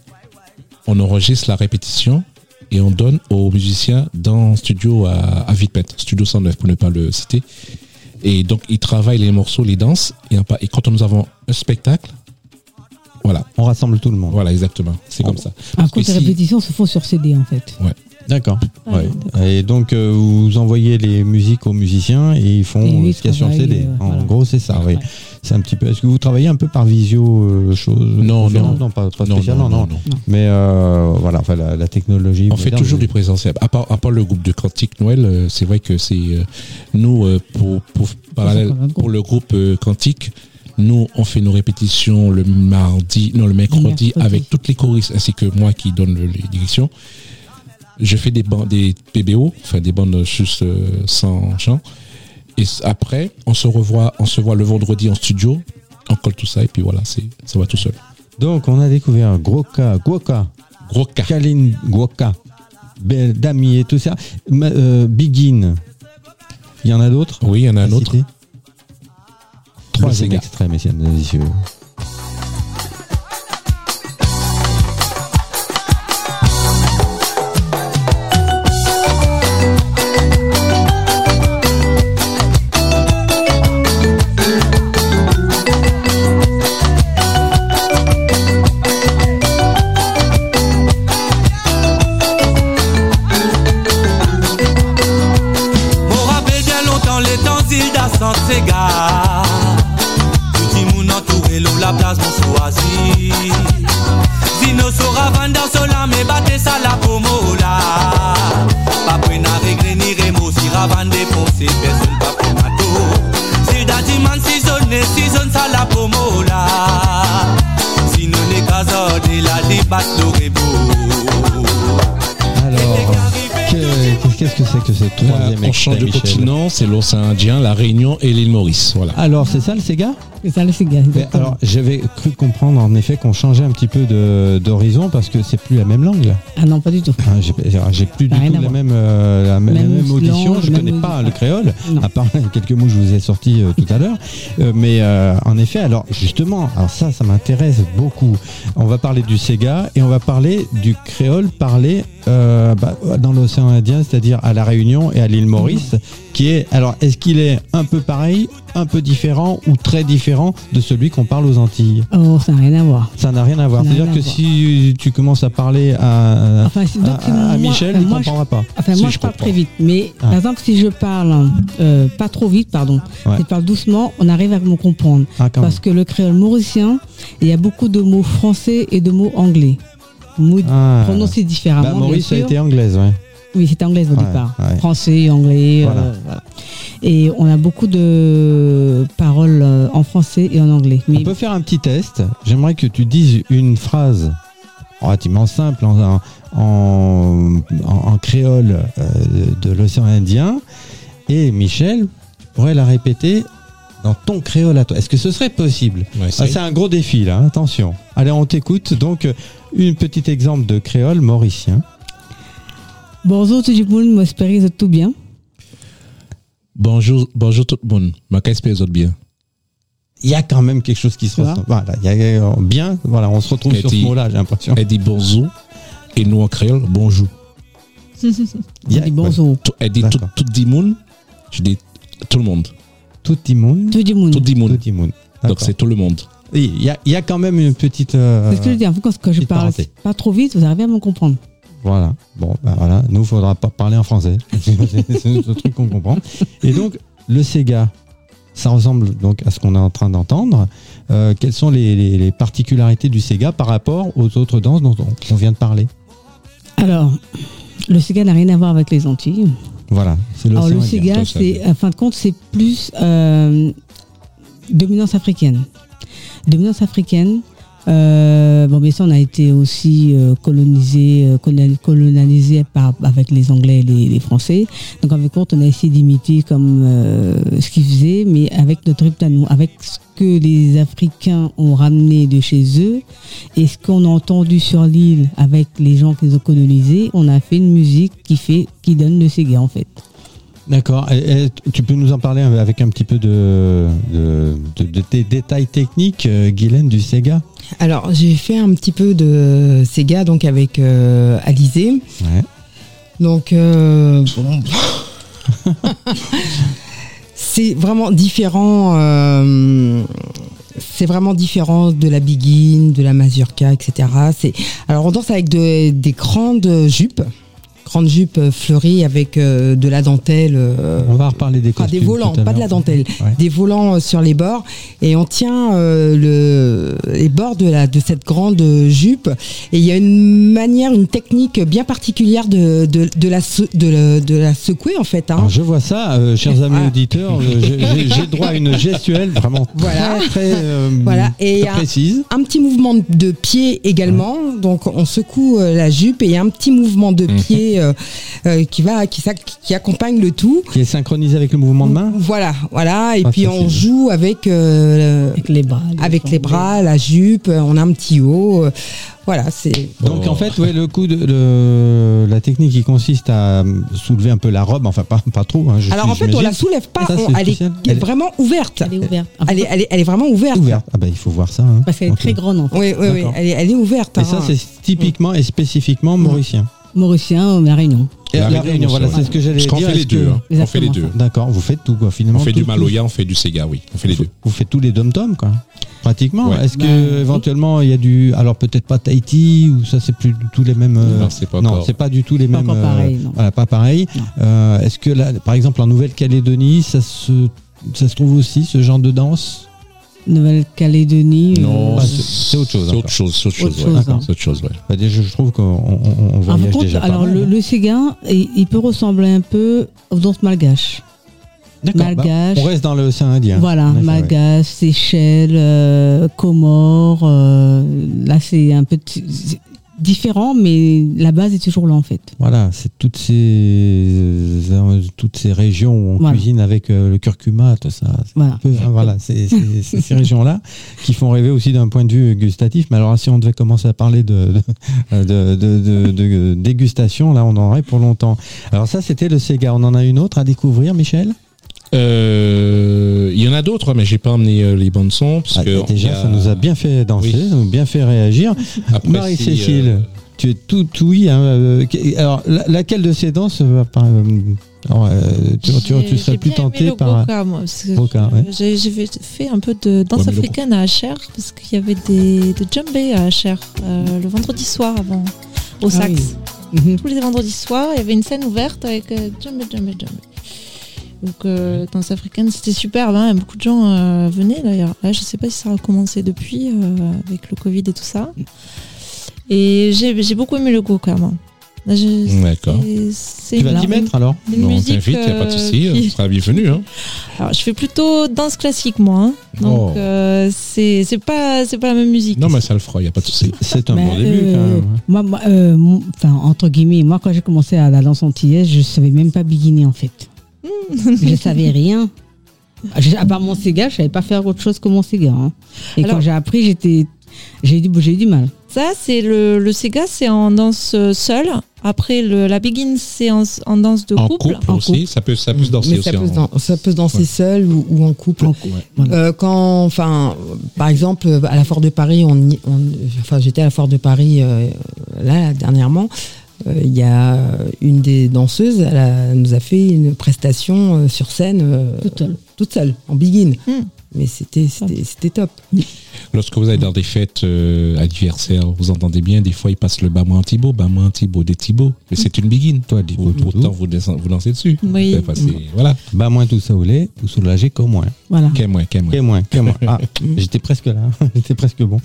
On enregistre la répétition et on donne aux musiciens dans un studio à, à Vitpet, studio 109 pour ne pas le citer. Et donc, ils travaillent les morceaux, les danses. Et, un pas- et quand nous avons un spectacle, voilà, On rassemble tout le monde. voilà, exactement. C'est comme ça. Après, que les si- répétitions se font sur CD, en fait. D'accord. Ah, Ouais. Et donc, euh, vous envoyez les musiques aux musiciens et ils font Et ce qu'il y a sur CD. euh, en voilà. gros, c'est ça. Ouais. C'est un petit peu. Est-ce que vous travaillez un peu par visio euh, chose Non, conférence non. pas, pas Non, spécialement, non, non, non. Mais euh, voilà, enfin, la, la technologie. On fait toujours mais- du présentiel. À part, à part le groupe de Quantique Noël, euh, c'est vrai que c'est euh, nous euh, pour pour le groupe euh, Quantique, nous on fait nos répétitions le mardi, non le mercredi, mercredi. avec toutes les choristes ainsi que moi qui donne le- les directions. Je fais des bandes, des PBO, enfin des bandes juste euh, sans chant. Et après, on se revoit, on se voit le vendredi en studio, on colle tout ça et puis voilà, c'est ça va tout seul. Donc, on a découvert Groka, Guoka, Gros cas. Kalin Guoka, Be- Dami et tout ça. Ma- euh, Begin. Il y en a d'autres Oui, il y en a un autre. Troisième extrait, messieurs Là, troisième on change de Michel continent, c'est l'océan Indien, la Réunion et l'île Maurice. Voilà. Alors, c'est ça le Sega? C'est ça le Sega. Alors, j'avais cru comprendre en effet qu'on changeait un petit peu d'horizon parce que c'est plus la même langue. là. Ah non, pas du tout. Hein, J'ai plus du tout la même, euh, la, même- la Même audition. langue, Je même connais pas le créole, Non. à part quelques mots que je vous ai sortis euh, tout à l'heure. <laughs> Euh, mais euh, en effet, alors justement, alors ça, ça m'intéresse beaucoup. On va parler du Sega et on va parler du créole parlé euh, bah, dans l'océan Indien, c'est-à-dire à la Réunion et à l'île Maurice, qui est alors est-ce qu'il est un peu pareil, un peu différent ou très différent de celui qu'on parle aux Antilles? Oh, ça n'a rien à voir. Ça n'a rien à voir. C'est-à-dire que voir. si tu commences à parler à, Enfin, à- moi- Michel, enfin, il ne je- comprendra pas. Enfin, Si, moi, je je parle comprends. très vite. Mais Ah. par exemple, si je parle euh, pas trop vite, pardon, Ouais. si je parle doucement, on arrive à me comprendre. Ah, Parce que le créole mauricien, il y a beaucoup de mots français et de mots anglais. Mots Ah. prononcés Bah, différemment. Maurice bien a été anglaise, ouais. Oui, c'était anglaise au Ouais, départ. ouais. Français, anglais. Voilà. euh, voilà. Et on a beaucoup de paroles euh, en français et en anglais. Mais On peut faire un petit test. J'aimerais que tu dises une phrase relativement simple en, en, en- en créole euh, de l'océan Indien et Michel pourrait la répéter dans ton créole à toi. Est-ce que ce serait possible? Ouais, Ah, c'est- un gros défi là, hein, attention. Allez, on t'écoute. Donc, euh, une petite exemple de créole mauricien. bonjour tout le monde, j'espère que vous êtes tout bien. Bonjour, bonjour tout le monde. Ma espère que vous êtes bien? Il y a quand même quelque chose qui se ressemble. Voilà, il y a euh, bien. Voilà, on se retrouve Et sur ce mot-là, j'ai l'impression. Elle dit bonjour et nous en créole, bonjour. <laughs> On dit bonjour. Tout- Elle dit tout, tout le monde, je dis tout le monde. Tout le monde. Tout le monde. Tout le Tout monde. le monde. Donc c'est tout le monde. Il y a, il y a quand même une petite. euh, C'est ce que je dis. En fait, quand je parle parenté. pas trop vite, vous arrivez à me comprendre. Voilà. Bon, ben voilà. Nous, il faudra pas parler en français. <laughs> c'est le truc qu'on comprend. Et donc, le Sega, ça ressemble donc à ce qu'on est en train d'entendre. Euh, quelles sont les, les- les particularités du Sega par rapport aux autres danses dont on, on vient de parler? Alors, le Sega n'a rien à voir avec les Antilles. Voilà. C'est Alors, le. Sega, c'est, à fin de compte, c'est plus euh, dominance africaine. Dominance africaine. bon, bien sûr, on a été aussi euh, colonisé, euh, colon- colonisé par, avec les Anglais et les, Français. Donc, de compte, on a essayé d'imiter comme euh, ce qu'ils faisaient, mais avec notre rythme avec ce que les Africains ont ramené de chez eux et ce qu'on a entendu sur l'île avec les gens qu'ils ont colonisés. On a fait une musique qui fait, qui donne le Sega, en fait. D'accord. Et- et tu peux nous en parler avec un petit peu de, de, de- de tes détails techniques, euh, Guylaine, du Sega? Alors, j'ai fait un petit peu de Sega donc avec euh, Alizé. Ouais. Donc, euh, bon. <laughs> c'est vraiment différent. euh, c'est vraiment différent de la Begin, de la Mazurka, etc. C'est alors on danse avec de- des grandes jupes, grandes jupes fleuries avec euh, de la dentelle. euh, On va reparler des costumes. des volants, pas de la dentelle, Ouais. des volants euh, sur les bords et on tient euh, le, les bords de, la, de cette grande jupe et il y a une manière, une technique bien particulière de, de, de, la, se- de, la, de la secouer en fait. hein. Alors, je vois ça, euh, chers amis Ah. auditeurs, euh, j'ai- droit à une gestuelle vraiment Voilà. très, très, euh, Voilà. Et très un- précise. Un petit mouvement de pied également, donc on secoue euh, la jupe et il y a un petit mouvement de Mhm. pied euh, euh, qui va, qui, s'ac- qui accompagne le tout. Qui est synchronisé avec le mouvement de main Voilà, voilà. Et Ah, puis on joue avec euh, Avec les bras. avec les bras, la jupe, on a un petit haut. Voilà, c'est. Donc Oh. en fait, ouais, le coup de le- la technique qui consiste à soulever un peu la robe, enfin pas, pas trop. hein, je Alors suis- en fait, on la soulève pas, Ça, on- c'est elle, est, elle vraiment ouverte. Elle est ouverte. Elle est, fait, elle est, elle est vraiment ouverte. ouverte. Ah bah il faut voir ça. hein. Parce qu'elle est très grande en fait. Oui, oui, oui, D'accord. elle est, elle est ouverte. Et hein. ça, c'est typiquement et spécifiquement mauricien. Mauricien, la Réunion. Et La la Réunion, Réunion, voilà, c'est ce que j'allais Parce dire. qu'on fait les que- deux. hein. On fait les deux. D'accord, vous faites tout quoi finalement. On fait tout- du tout- Maloya, on fait du Sega, oui. On fait les deux. Vous faites tous les dom-toms, quoi. Pratiquement. Ouais. Est-ce que Bah, éventuellement il y a du. Alors peut-être pas Tahiti, ou ça c'est plus du tout les mêmes. euh, Non, c'est pas non, encore. c'est pas du tout les Pas mêmes. encore pareil, non. Voilà, pas pareil. Euh, Est-ce que là, par exemple en Nouvelle-Calédonie, ça se, ça se trouve aussi ce genre de danse? Nouvelle-Calédonie. Non, euh, Ah, c'est- autre chose C'est autre chose, c'est autre Autre chose. chose, ouais. hein. C'est autre chose, ouais. Bah, déjà, je trouve qu'on de voyage compte, déjà pas alors mal, le, hein. le Séguin, il, il peut ressembler un peu aux danses malgaches. D'accord, bah, malgache. on reste dans l'océan Indien. Voilà, ouais. malgaches, Seychelles, euh, Comores. euh, là, c'est un peu. Différent, mais la base est toujours là en fait. Voilà, c'est toutes ces euh, toutes ces régions où on Voilà. cuisine avec euh, le curcuma, tout ça. Voilà. peu, hein, voilà, c'est ces régions-là qui font rêver aussi d'un point de vue gustatif. Mais alors, si on devait commencer à parler de de, de, de- de- de dégustation, là, on en aurait pour longtemps. Alors ça, c'était le Sega. On en a une autre à découvrir, Michel? Euh, Il y en a d'autres, mais j'ai pas emmené euh, les bandes sons parce Ah, que déjà, a- ça nous a bien fait danser, Oui. ça nous a bien fait réagir. Après, Marie-Cécile, si, euh, tu es tout oui. hein, euh, alors, la- laquelle de ces danses va par- alors, euh, tu, tu- serais plus tenté par. Ouais. j'ai fait, un peu de danse Ouais, africaine à HR parce qu'il y avait des de djembé à HR euh, le vendredi soir avant au Ah sax. oui. Mhm. Tous les vendredis soirs, il y avait une scène ouverte avec euh, djembé, djembé, djembé. Donc euh, danse africaine, c'était superbe. Hein, beaucoup de gens euh, venaient d'ailleurs. Là, je sais pas si ça a recommencé depuis euh, avec le Covid et tout ça. Et j'ai beaucoup aimé le moi. Là, je- D'accord. Tu vas t'y mettre alors une Bon, on t'invite, il n'y a pas de euh, souci, qui- tu seras bienvenu. Hein. alors, je fais plutôt danse classique, moi. hein. Donc, Oh. euh, c'est pas, la même musique. Non, mais ça le fera, il n'y a pas de souci. <laughs> C'est un Mais, bon début quand euh, même. Moi, moi, euh, mon- enfin, entre guillemets, moi, quand j'ai commencé à la danse antillaise, je savais même pas biguiner en fait. Je savais rien. Je- À part mon Sega, je savais pas faire autre chose que mon Sega. hein. Et Alors- quand j'ai appris, j'étais, j'ai eu, du- j'ai eu du mal. Ça, c'est le, le Sega, c'est en danse euh, seule. Après, le, la Begin, c'est en, en danse de En couple. couple En aussi, couple. ça peut, ça peut se danser Mais aussi. ça peut, se en- dan- ça peut se danser Ouais. seul ou, ou en couple. En couple, voilà. Euh, quand, enfin, par exemple, à la Foire de Paris, on, on- enfin, j'étais à la Foire de Paris euh, là dernièrement. Euh, Il y a une des danseuses, elle, a- elle nous a fait une prestation euh, sur scène euh, Toute seule. toute seule, en begin. Hmm. Mais c'était c'était c'était top. Lorsque vous allez dans des fêtes euh, anniversaires, vous entendez bien, des fois ils passent le bas-moi Thibaut, bas-moi Thibaut, des Thibaut. Mais c'est une begin. Toi, Vous- Pourtant, vous, descend- vous lancez dessus. Oui. Voilà. Moins tout ça au lait, vous soulagez qu'au moins. Voilà. Qu'est moins, qu'est moins. Qu'est moins, qu'est moins. Ah, <laughs> j'étais presque là, <laughs> j'étais presque bon.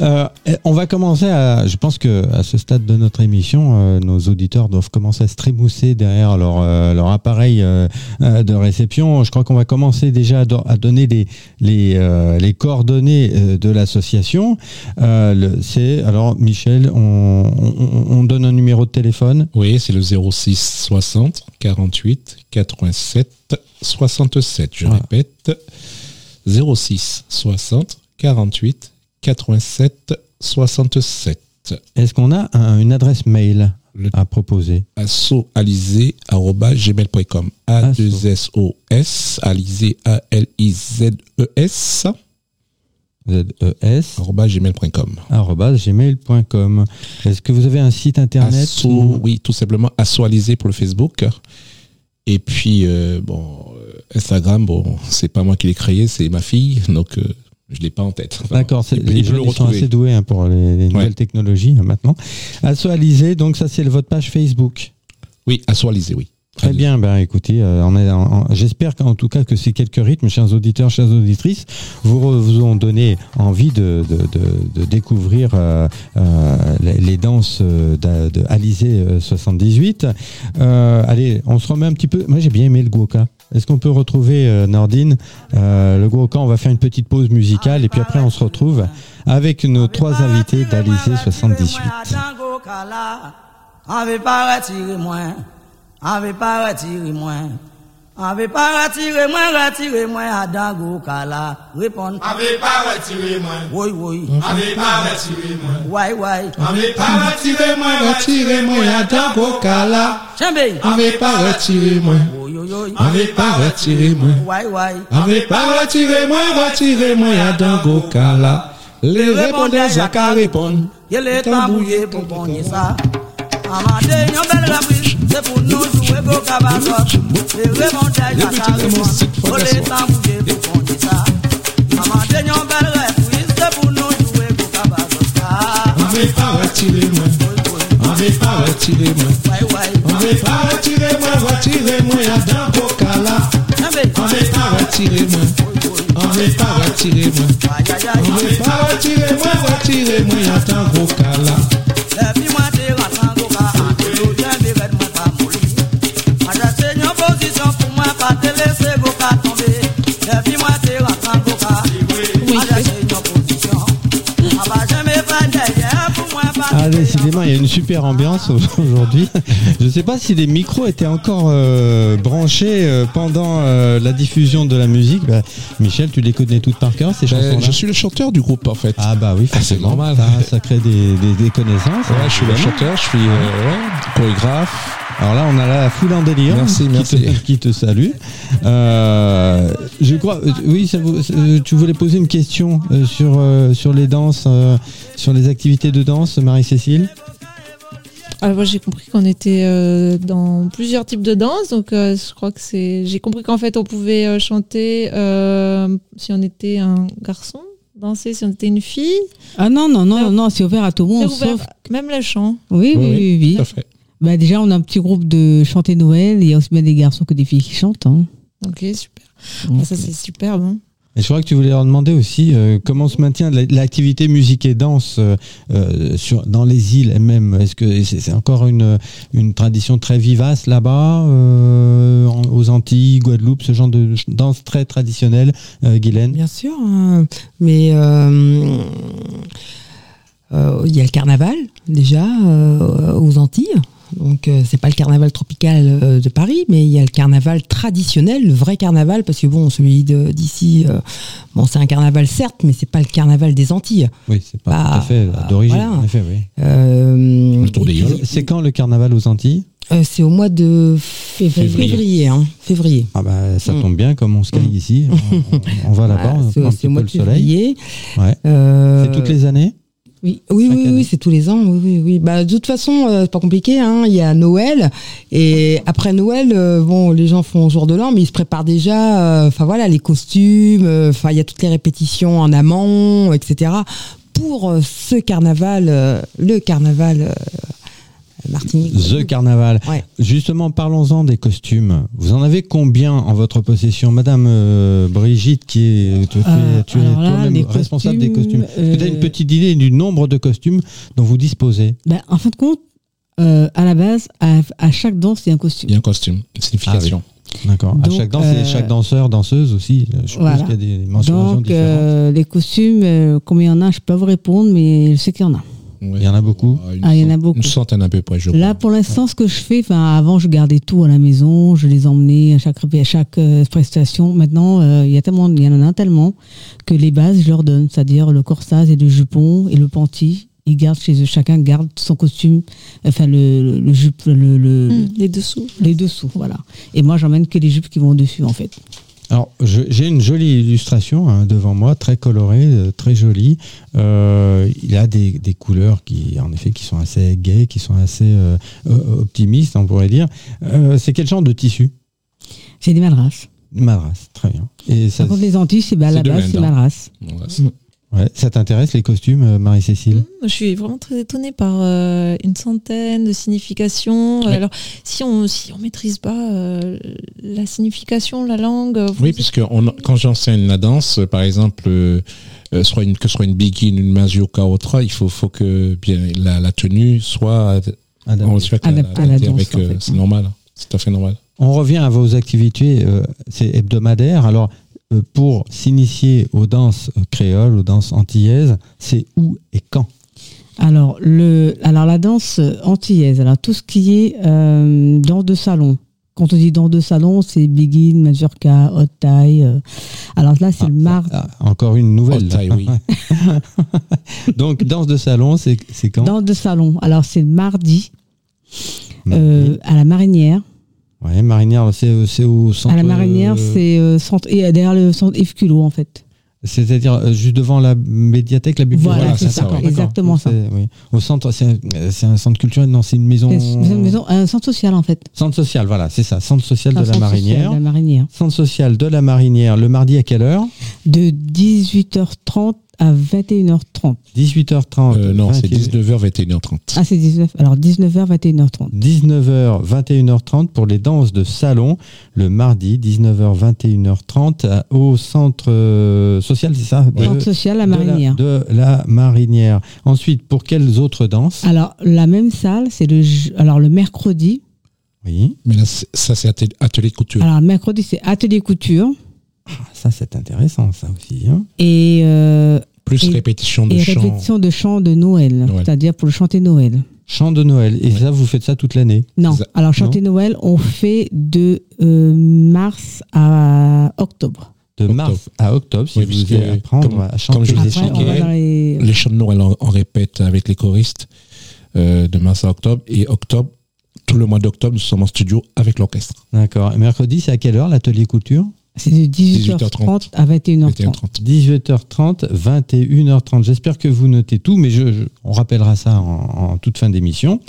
Euh, on va commencer à, je pense que à ce stade de notre émission, euh, nos auditeurs doivent commencer à se trémousser derrière leur euh, leur appareil de réception. Je crois qu'on va commencer déjà à, do- à donner les les euh, les coordonnées euh, de l'association. Euh, c'est alors Michel, on, on, on donne un numéro de téléphone. Oui, c'est le 06 60 48 87 67. Je Voilà. répète, 06 60 48 87 67. Est-ce qu'on a un- une adresse mail? Le- à proposer assoalisé.gmail.com A-2-S-O-S, alisé A-L-I-Z-E-S, ZES. gmail.com. gmail.com. Est-ce que vous avez un site internet Asso, ou- oui, tout simplement Assoalisé pour le Facebook. Et puis, euh, bon, euh, Instagram, bon, c'est pas moi qui l'ai créé, c'est ma fille, donc euh, je l'ai pas en tête. Enfin, D'accord, c'est- les jeunes sont assez doués hein, pour les, les nouvelles Ouais. technologies hein, maintenant. Actualisé, donc ça c'est votre page Facebook. Oui, Assoalisé, oui. Très Allez. bien, ben écoutez, euh, on est j'espère qu'en tout cas que ces quelques rythmes, chers auditeurs, chères auditrices, vous, ont donné envie de, de, de- de découvrir euh, euh, les, les danses d'A- de Alizé euh, 78. Euh, allez, on se remet un petit peu. Moi, j'ai bien aimé le Guoka. Est-ce qu'on peut retrouver euh, Nordine euh, le Guoka On va faire une petite pause musicale et puis après on se retrouve avec nos trois invités d'Alizé 78. Avait pas retiré moins, avait pas retiré moins, avait pas retiré moins, retiré moins à Dango Kala. Répondre, Avez pas retiré moi. oui, oui, Avez pas retiré moi. ouais, ouais. Avez pas retiré moi, retiré moi à Dango Kala. Chambé, Avez pas retiré moi. oui, oui, oui, Avez pas retiré moi. ouais, ouais. Avez pas retiré moi, retiré moi à Dango Kala. Les répondeurs à qu'à répondre. Il est tambouillé pour pogner ça. Amade, yon belle reprise, c'est pour nous jouer go cabazot. Les remontages à carrément, faut les tambouiller pour pogner ça. Amade, yon belle reprise, c'est pour nous jouer go cabazot. Avez pas retiré moi. Avez pas retiré moi. Ouais, ouais. Avez pas retiré moi, retiré moi à Dango Kala. Chambé, Avez pas retiré moi. Avez pas retiré moi. aïe, aïe, aïe. Avez pas retiré moi, retiré moi à Dango Kala. Décidément, il y a une super ambiance aujourd'hui. Je ne sais pas si les micros étaient encore euh, branchés euh, pendant euh, la diffusion de la musique. Bah, Michel, tu les connais toutes par cœur, ces Ben, chansons-là je suis le chanteur du groupe en fait. Ah bah oui, Ah, c'est normal. Ça, ça crée des, des- des connaissances. Ouais, je suis le chanteur, je suis ouais, chorégraphe. Alors là, on a la foule en délire Merci, qui, merci. Te, qui te salue. Euh, je crois, euh, oui, ça vous- euh, tu voulais poser une question sur, sur les danses, sur les activités de danse, Marie-Cécile? Alors moi j'ai compris qu'on était euh, dans plusieurs types de danse, donc euh, je crois que c'est. J'ai compris qu'en fait on pouvait euh, chanter euh, si on était un garçon, danser si on était une fille. Ah non, non, non, Ah. non, c'est ouvert à tout le C'est monde, ouvert, sauf... même le chant. Oui, oui, Oui, oui, oui. Bah, déjà, on a un petit groupe de chanter Noël. Il y a aussi bien des garçons que des filles qui chantent. hein. Ok super. Ah, ça c'est super bon. Et je crois que tu voulais leur demander aussi euh, comment se maintient la- l'activité musique et danse euh, euh, sur, dans les îles elles-mêmes? Est-ce que c'est encore une, une tradition très vivace là-bas, euh, aux Antilles, Guadeloupe, ce genre de danse très traditionnelle, euh, Guylaine? Bien sûr, hein. mais euh, euh, il y a le carnaval déjà euh, aux Antilles. Donc euh, c'est pas le carnaval tropical euh, de Paris, mais il y a le carnaval traditionnel, le vrai carnaval, parce que bon, celui d'ici, euh, bon, c'est un carnaval certes, mais c'est pas le carnaval des Antilles. Oui, c'est pas tout à fait d'origine. voilà. oui. C'est quand le carnaval aux Antilles euh, C'est au mois de février, Février. hein, février. Ah bah ça Mm. tombe bien, comme on se caille Mm. ici, on, on- on va <laughs> là-bas, Voilà, on prend un petit peu le soleil. Ouais. Euh, C'est toutes les années Oui, oui, oui, c'est tous les ans. Oui, oui, oui. Bah, de toute façon, euh, c'est pas compliqué. Hein. Il y a Noël et après Noël, euh, bon, les gens font jour de l'an, mais ils se préparent déjà. euh, Enfin voilà, les costumes. Enfin, il y a toutes les répétitions en amont, etc. Pour ce carnaval, le carnaval Martinique. The Carnaval. Ouais. Justement, parlons-en des costumes. Vous en avez combien en votre possession Madame euh, Brigitte, qui est, tu, Euh, tu es toi-même les responsable des costumes, que tu as euh, une petite idée du nombre de costumes dont vous disposez Ben, en fin de compte, euh, à la base, à, à chaque danse, il y a un costume. Il y a un costume, une signification. D'accord. À chaque danse, euh, et chaque danseur, danseuse aussi. Je voilà. qu'il y a des mensurations Donc, différentes. euh, les costumes, euh, combien il y en a, je peux pas vous répondre, mais je sais qu'il y en a. Ouais. Il y en a beaucoup Une Ah, il y en a cent- beaucoup. Une centaine à peu près, je Là, crois. pour l'instant, ce que je fais, avant, je gardais tout à la maison, je les emmenais à chaque, à chaque euh, prestation. Maintenant, euh, il y a tellement, il y en a tellement que les bases, je leur donne, c'est-à-dire le corsage et le jupon et le panty. Ils gardent chez eux, chacun garde son costume, enfin le, le, le jupe, le, le- Hum, les dessous. les dessous, voilà. Et moi, j'emmène que les jupes qui vont dessus, en fait. Alors, j'ai une jolie illustration hein, devant moi, très colorée, euh, très jolie. Euh, il a des, des couleurs qui, en effet, qui sont assez gaies, qui sont assez euh, optimistes, on pourrait dire. Euh, c'est quel genre de tissu? C'est des madras. Madras, très bien. Et ça, Par contre, les Antilles, c'est bah, à C'est la base, c'est madras. Ouais, ça t'intéresse les costumes, euh, Marie-Cécile Hum, je suis vraiment très étonnée par euh, une centaine de significations. Oui. Alors, si on si on maîtrise pas euh, la signification, la langue, Oui, puisque on, quand j'enseigne la danse, euh, par exemple, euh, euh, soit une, que ce soit une bikini, une mazurka ou autre, il faut, faut que bien la, la tenue soit Adapté. on soit Adapté à la adaptée danse, avec, en euh, fait. c'est normal, c'est tout à fait normal. On revient à vos activités, euh, c'est hebdomadaire. Alors, euh, pour s'initier aux danses euh, créoles, aux danses antillaises, c'est où et quand Alors, le, alors la danse euh, antillaise, alors tout ce qui est euh, danse de salon. Quand on dit danse de salon, c'est begin, mazurka, hot tie. euh. alors là, c'est Ah, le mar. ah, Encore une nouvelle. Hot tie, oui. <laughs> Donc, danse de salon, c'est c'est quand Danse de salon. Alors c'est le mardi Mardi. euh, à la marinière. Ouais, Marinière, c'est c'est au centre. à la marinière, euh, c'est euh, centre, et euh, derrière le centre Culot en fait. C'est-à-dire euh, juste devant la médiathèque, la bibliothèque. Voilà, Voilà, c'est ça, ça, ouais. Exactement ça. Oui. Au centre, c'est un, c'est un centre culturel, non, c'est une maison. C'est une maison- un centre social en fait. Centre social, voilà, c'est ça, centre social Un de la centre social Marinière. de la marinière. Centre social de la Marinière, le mardi à quelle heure? De 18h30 à 21h30. 18h30. Euh, non, c'est 21 19h, 21h30. Ah, c'est 19. Alors 19h, 21h30. 19h, 21h30 pour les danses de salon, le mardi, 19h, 21h30 à- au centre euh, social, c'est ça? Centre social, la de marinière. De la, Marinière. Ensuite, pour quelles autres danses? Alors, la même salle, c'est le, j- alors, le mercredi. Oui, Mais là, ça, c'est atelier, atelier couture. Alors, le mercredi, c'est atelier couture. Ah, ça c'est intéressant, ça aussi. hein. Et euh, Plus Et- répétition de Et chants. répétition de chants de Noël, Noël. c'est-à-dire pour le chanter Noël. Chant de Noël. Et ça, vous faites ça toute l'année? Non, Ça- alors chanter Noël, on fait de euh, mars à octobre. De Octobre. mars à octobre, si Oui, vous voulez apprendre comme- à chanter comme je vous dans les... Les chants de Noël, on, on répète avec les choristes euh, de mars à octobre. Et octobre, tout le mois d'octobre, nous sommes en studio avec l'orchestre. D'accord. Et mercredi, c'est à quelle heure l'atelier couture? C'est de 18h30 à 21h30. 21h30. 18h30, 21h30. J'espère que vous notez tout, mais je, je- on rappellera ça en, en toute fin d'émission.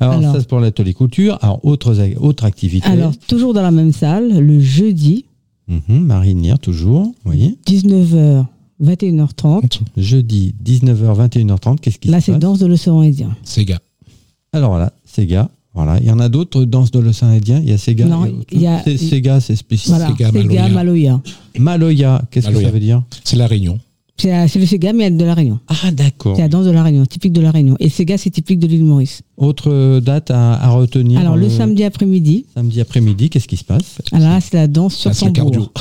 Alors, Alors. ça, c'est pour l'atelier couture. Alors, autres, autres activités. Alors, toujours dans la même salle, le jeudi, Mhm, marinière, toujours. Oui. 19h, 21h30. Jeudi, 19h, 21h30. Qu'est-ce qui Là, se c'est passe danse de l'océan Indien. Sega. Alors voilà, Sega. Voilà. Il y en a d'autres danses de l'océan Indien. Il y a Sega. Non, il y a- C'est- Sega, c'est spécifique. Voilà, Sega, Sega, Maloya. Maloya. Maloya, qu'est-ce que ça veut dire C'est la Réunion. C'est c'est le Sega, mais de la Réunion. Ah, d'accord. C'est la danse de la Réunion, typique de la Réunion. Et Sega, c'est typique de l'île Maurice. Autre date à, à retenir Alors, le euh, samedi après-midi, samedi après-midi, qu'est-ce qui se passe? Alors là, c'est la danse sur Ah, tambour.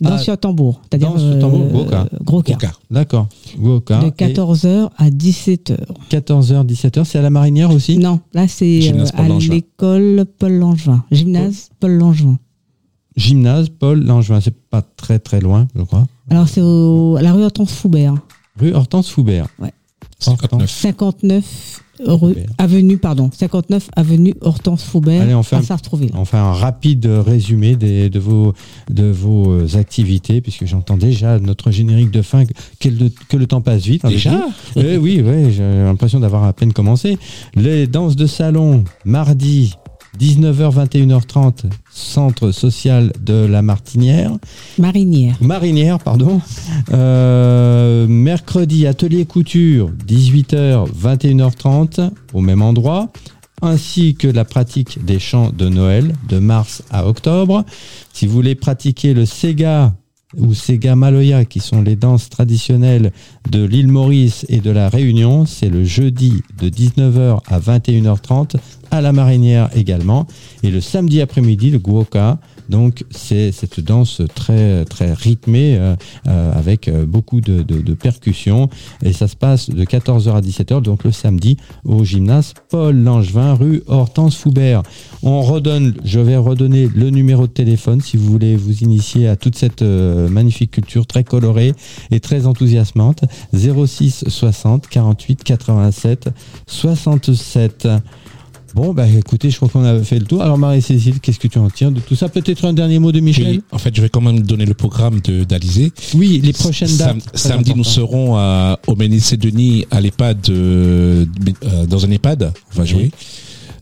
Danse Ah, sur tambour. C'est-à-dire danse sur tambour, gros cas. gros cas. Coca. D'accord. Goka. De 14h à 17h. 14h, 17h, c'est à la marinière aussi? Non, là, c'est euh, à l'école Paul Langevin. Gymnase Paul Langevin. Gymnase, Paul Langevin, c'est pas très très loin, je crois. Alors, c'est à la rue Hortense Foubert. Rue Hortense Foubert. 59. 59 avenue, pardon, 59 avenue Hortense Foubert Allez, on fait à. Enfin, un rapide résumé des- de, vos, de vos euh, activités, puisque j'entends déjà notre générique de fin, que, de- que le temps passe vite. avec Déjà. Eh Oui, oui, j'ai l'impression d'avoir à peine commencé. Les danses de salon, mardi, 19h, 21h30, centre social de la Martinière. Marinière. Marinière, pardon. Euh, mercredi, atelier couture, 18h, 21h30, au même endroit, ainsi que la pratique des chants de Noël, de mars à octobre. Si vous voulez pratiquer le Sega ou Sega Maloya, qui sont les danses traditionnelles de l'île Maurice et de la Réunion, c'est le jeudi de 19h à 21h30, à la Marinière également. Et le samedi après-midi, le Guoka, donc c'est cette danse très très rythmée euh, euh, avec euh, beaucoup de, de- de percussions et ça se passe de 14h à 17h donc le samedi au gymnase Paul Langevin rue Hortense Foubert. On redonne, je vais redonner le numéro de téléphone si vous voulez vous initier à toute cette euh, magnifique culture très colorée et très enthousiasmante 06 60 48 87 67. Bon, bah écoutez, je crois qu'on a fait le tour. Alors Marie-Cécile, qu'est-ce que tu en tiens de tout ça? Peut-être un dernier mot de Michel? Oui, en fait, je vais quand même donner le programme de- d'Alizé. Oui, les prochaines dates. samedi, nous serons à, au Ménissé-Denis à l'EHPAD, euh, euh, dans un EHPAD. On va Oui. jouer.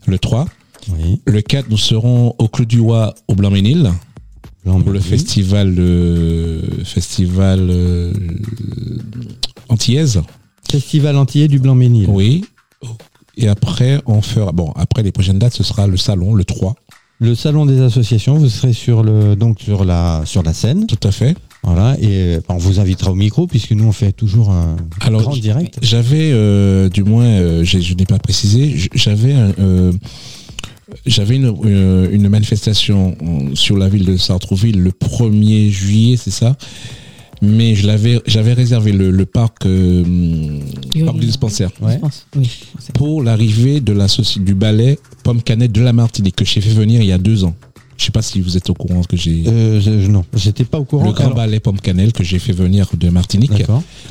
Le 3. Oui, Le 4, nous serons au Clos du Roi au Blanc-Ménil pour le festival, euh, festival euh, antillaise. Festival antillais du Blanc-Ménil. Oui. Et après, on fera. Bon, après les prochaines dates, ce sera le salon, le 3. Le salon des associations, vous serez sur le donc sur la sur la scène, Tout à fait. voilà, et on vous invitera au micro puisque nous on fait toujours un Alors, grand direct. J'avais, euh, du moins, euh, je n'ai pas précisé, j'avais euh, j'avais une, euh, une manifestation sur la ville de Sartrouville le 1er juillet, c'est ça? Mais je l'avais, j'avais réservé le, le parc, euh, du dispensaire Ouais. Oui. pour l'arrivée de la du ballet Pomme Canette de la Martinique que j'ai fait venir il y a deux ans. Je sais pas si vous êtes au courant que j'ai Euh, je- je- non, j'étais pas au courant. le grand Alors, ballet Pomme Cannelle que j'ai fait venir de Martinique.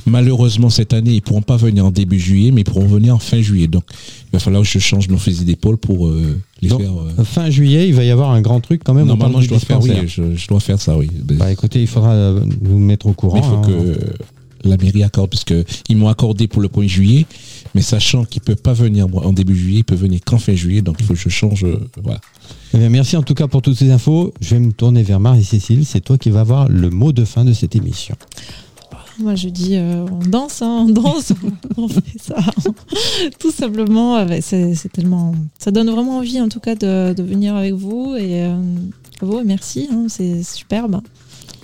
Malheureusement, cette année, ils pourront pas venir en début juillet, mais ils pourront venir en fin juillet. Donc, il va falloir que je change mon fusil d'épaule pour euh, les Donc, faire. euh, Fin juillet, il va y avoir un grand truc quand même. Normalement, je dois faire, oui, je, je dois faire ça, oui. Bah écoutez, il faudra euh, nous mettre au courant. mais il faut hein. que la mairie accorde, parce que ils m'ont accordé pour le 1er juillet, mais sachant qu'ils peuvent pas venir moi, en début juillet, ils peuvent venir qu'en fin juillet, donc il faut que je change. euh, voilà. Eh bien, merci en tout cas pour toutes ces infos. Je vais me tourner vers Marie-Cécile. C'est toi qui vas avoir le mot de fin de cette émission. Moi, je dis, euh, on danse, hein, on danse, <laughs> on fait ça. <laughs> Tout simplement, euh, c'est tellement. Ça donne vraiment envie, en tout cas, de, de venir avec vous. Et euh, vous, merci, hein, c'est superbe.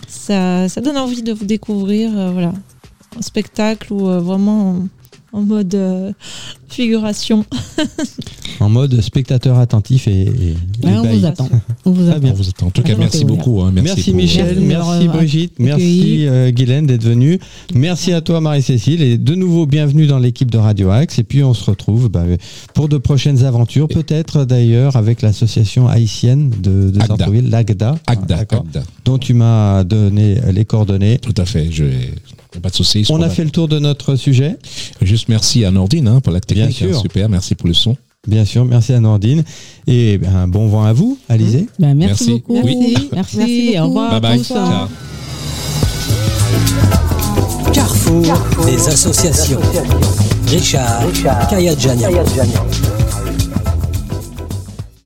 Ça, ça donne envie de vous découvrir, euh, voilà, spectacle où euh, vraiment en mode euh, figuration. <laughs> En mode spectateur attentif et. et Ouais, on vous attend. On vous attend. bien. On vous attend. En tout cas, merci beaucoup. hein. Merci, Michel, Merci euh, Brigitte, merci euh, Guylaine d'être venue. Merci à toi Marie-Cécile et de nouveau bienvenue dans l'équipe de Radio Axe. Et puis on se retrouve bah, pour de prochaines aventures, peut-être d'ailleurs avec l'association haïtienne de, de l'AGDA, Agda, dont tu m'as donné les coordonnées. Tout à fait. Je pas de soucis. On a fait le tour de notre sujet. Juste merci à Nordine hein, pour la technique. Bien sûr. hein, super. Merci pour le son. Bien sûr, merci à Nordine. Et ben, bon vent à vous, Alizé. Bah, merci, Merci. beaucoup. Oui. Merci. Merci Au beaucoup. revoir. Bye bye. Ciao. Carrefour des associations. Richard Kayadjanian.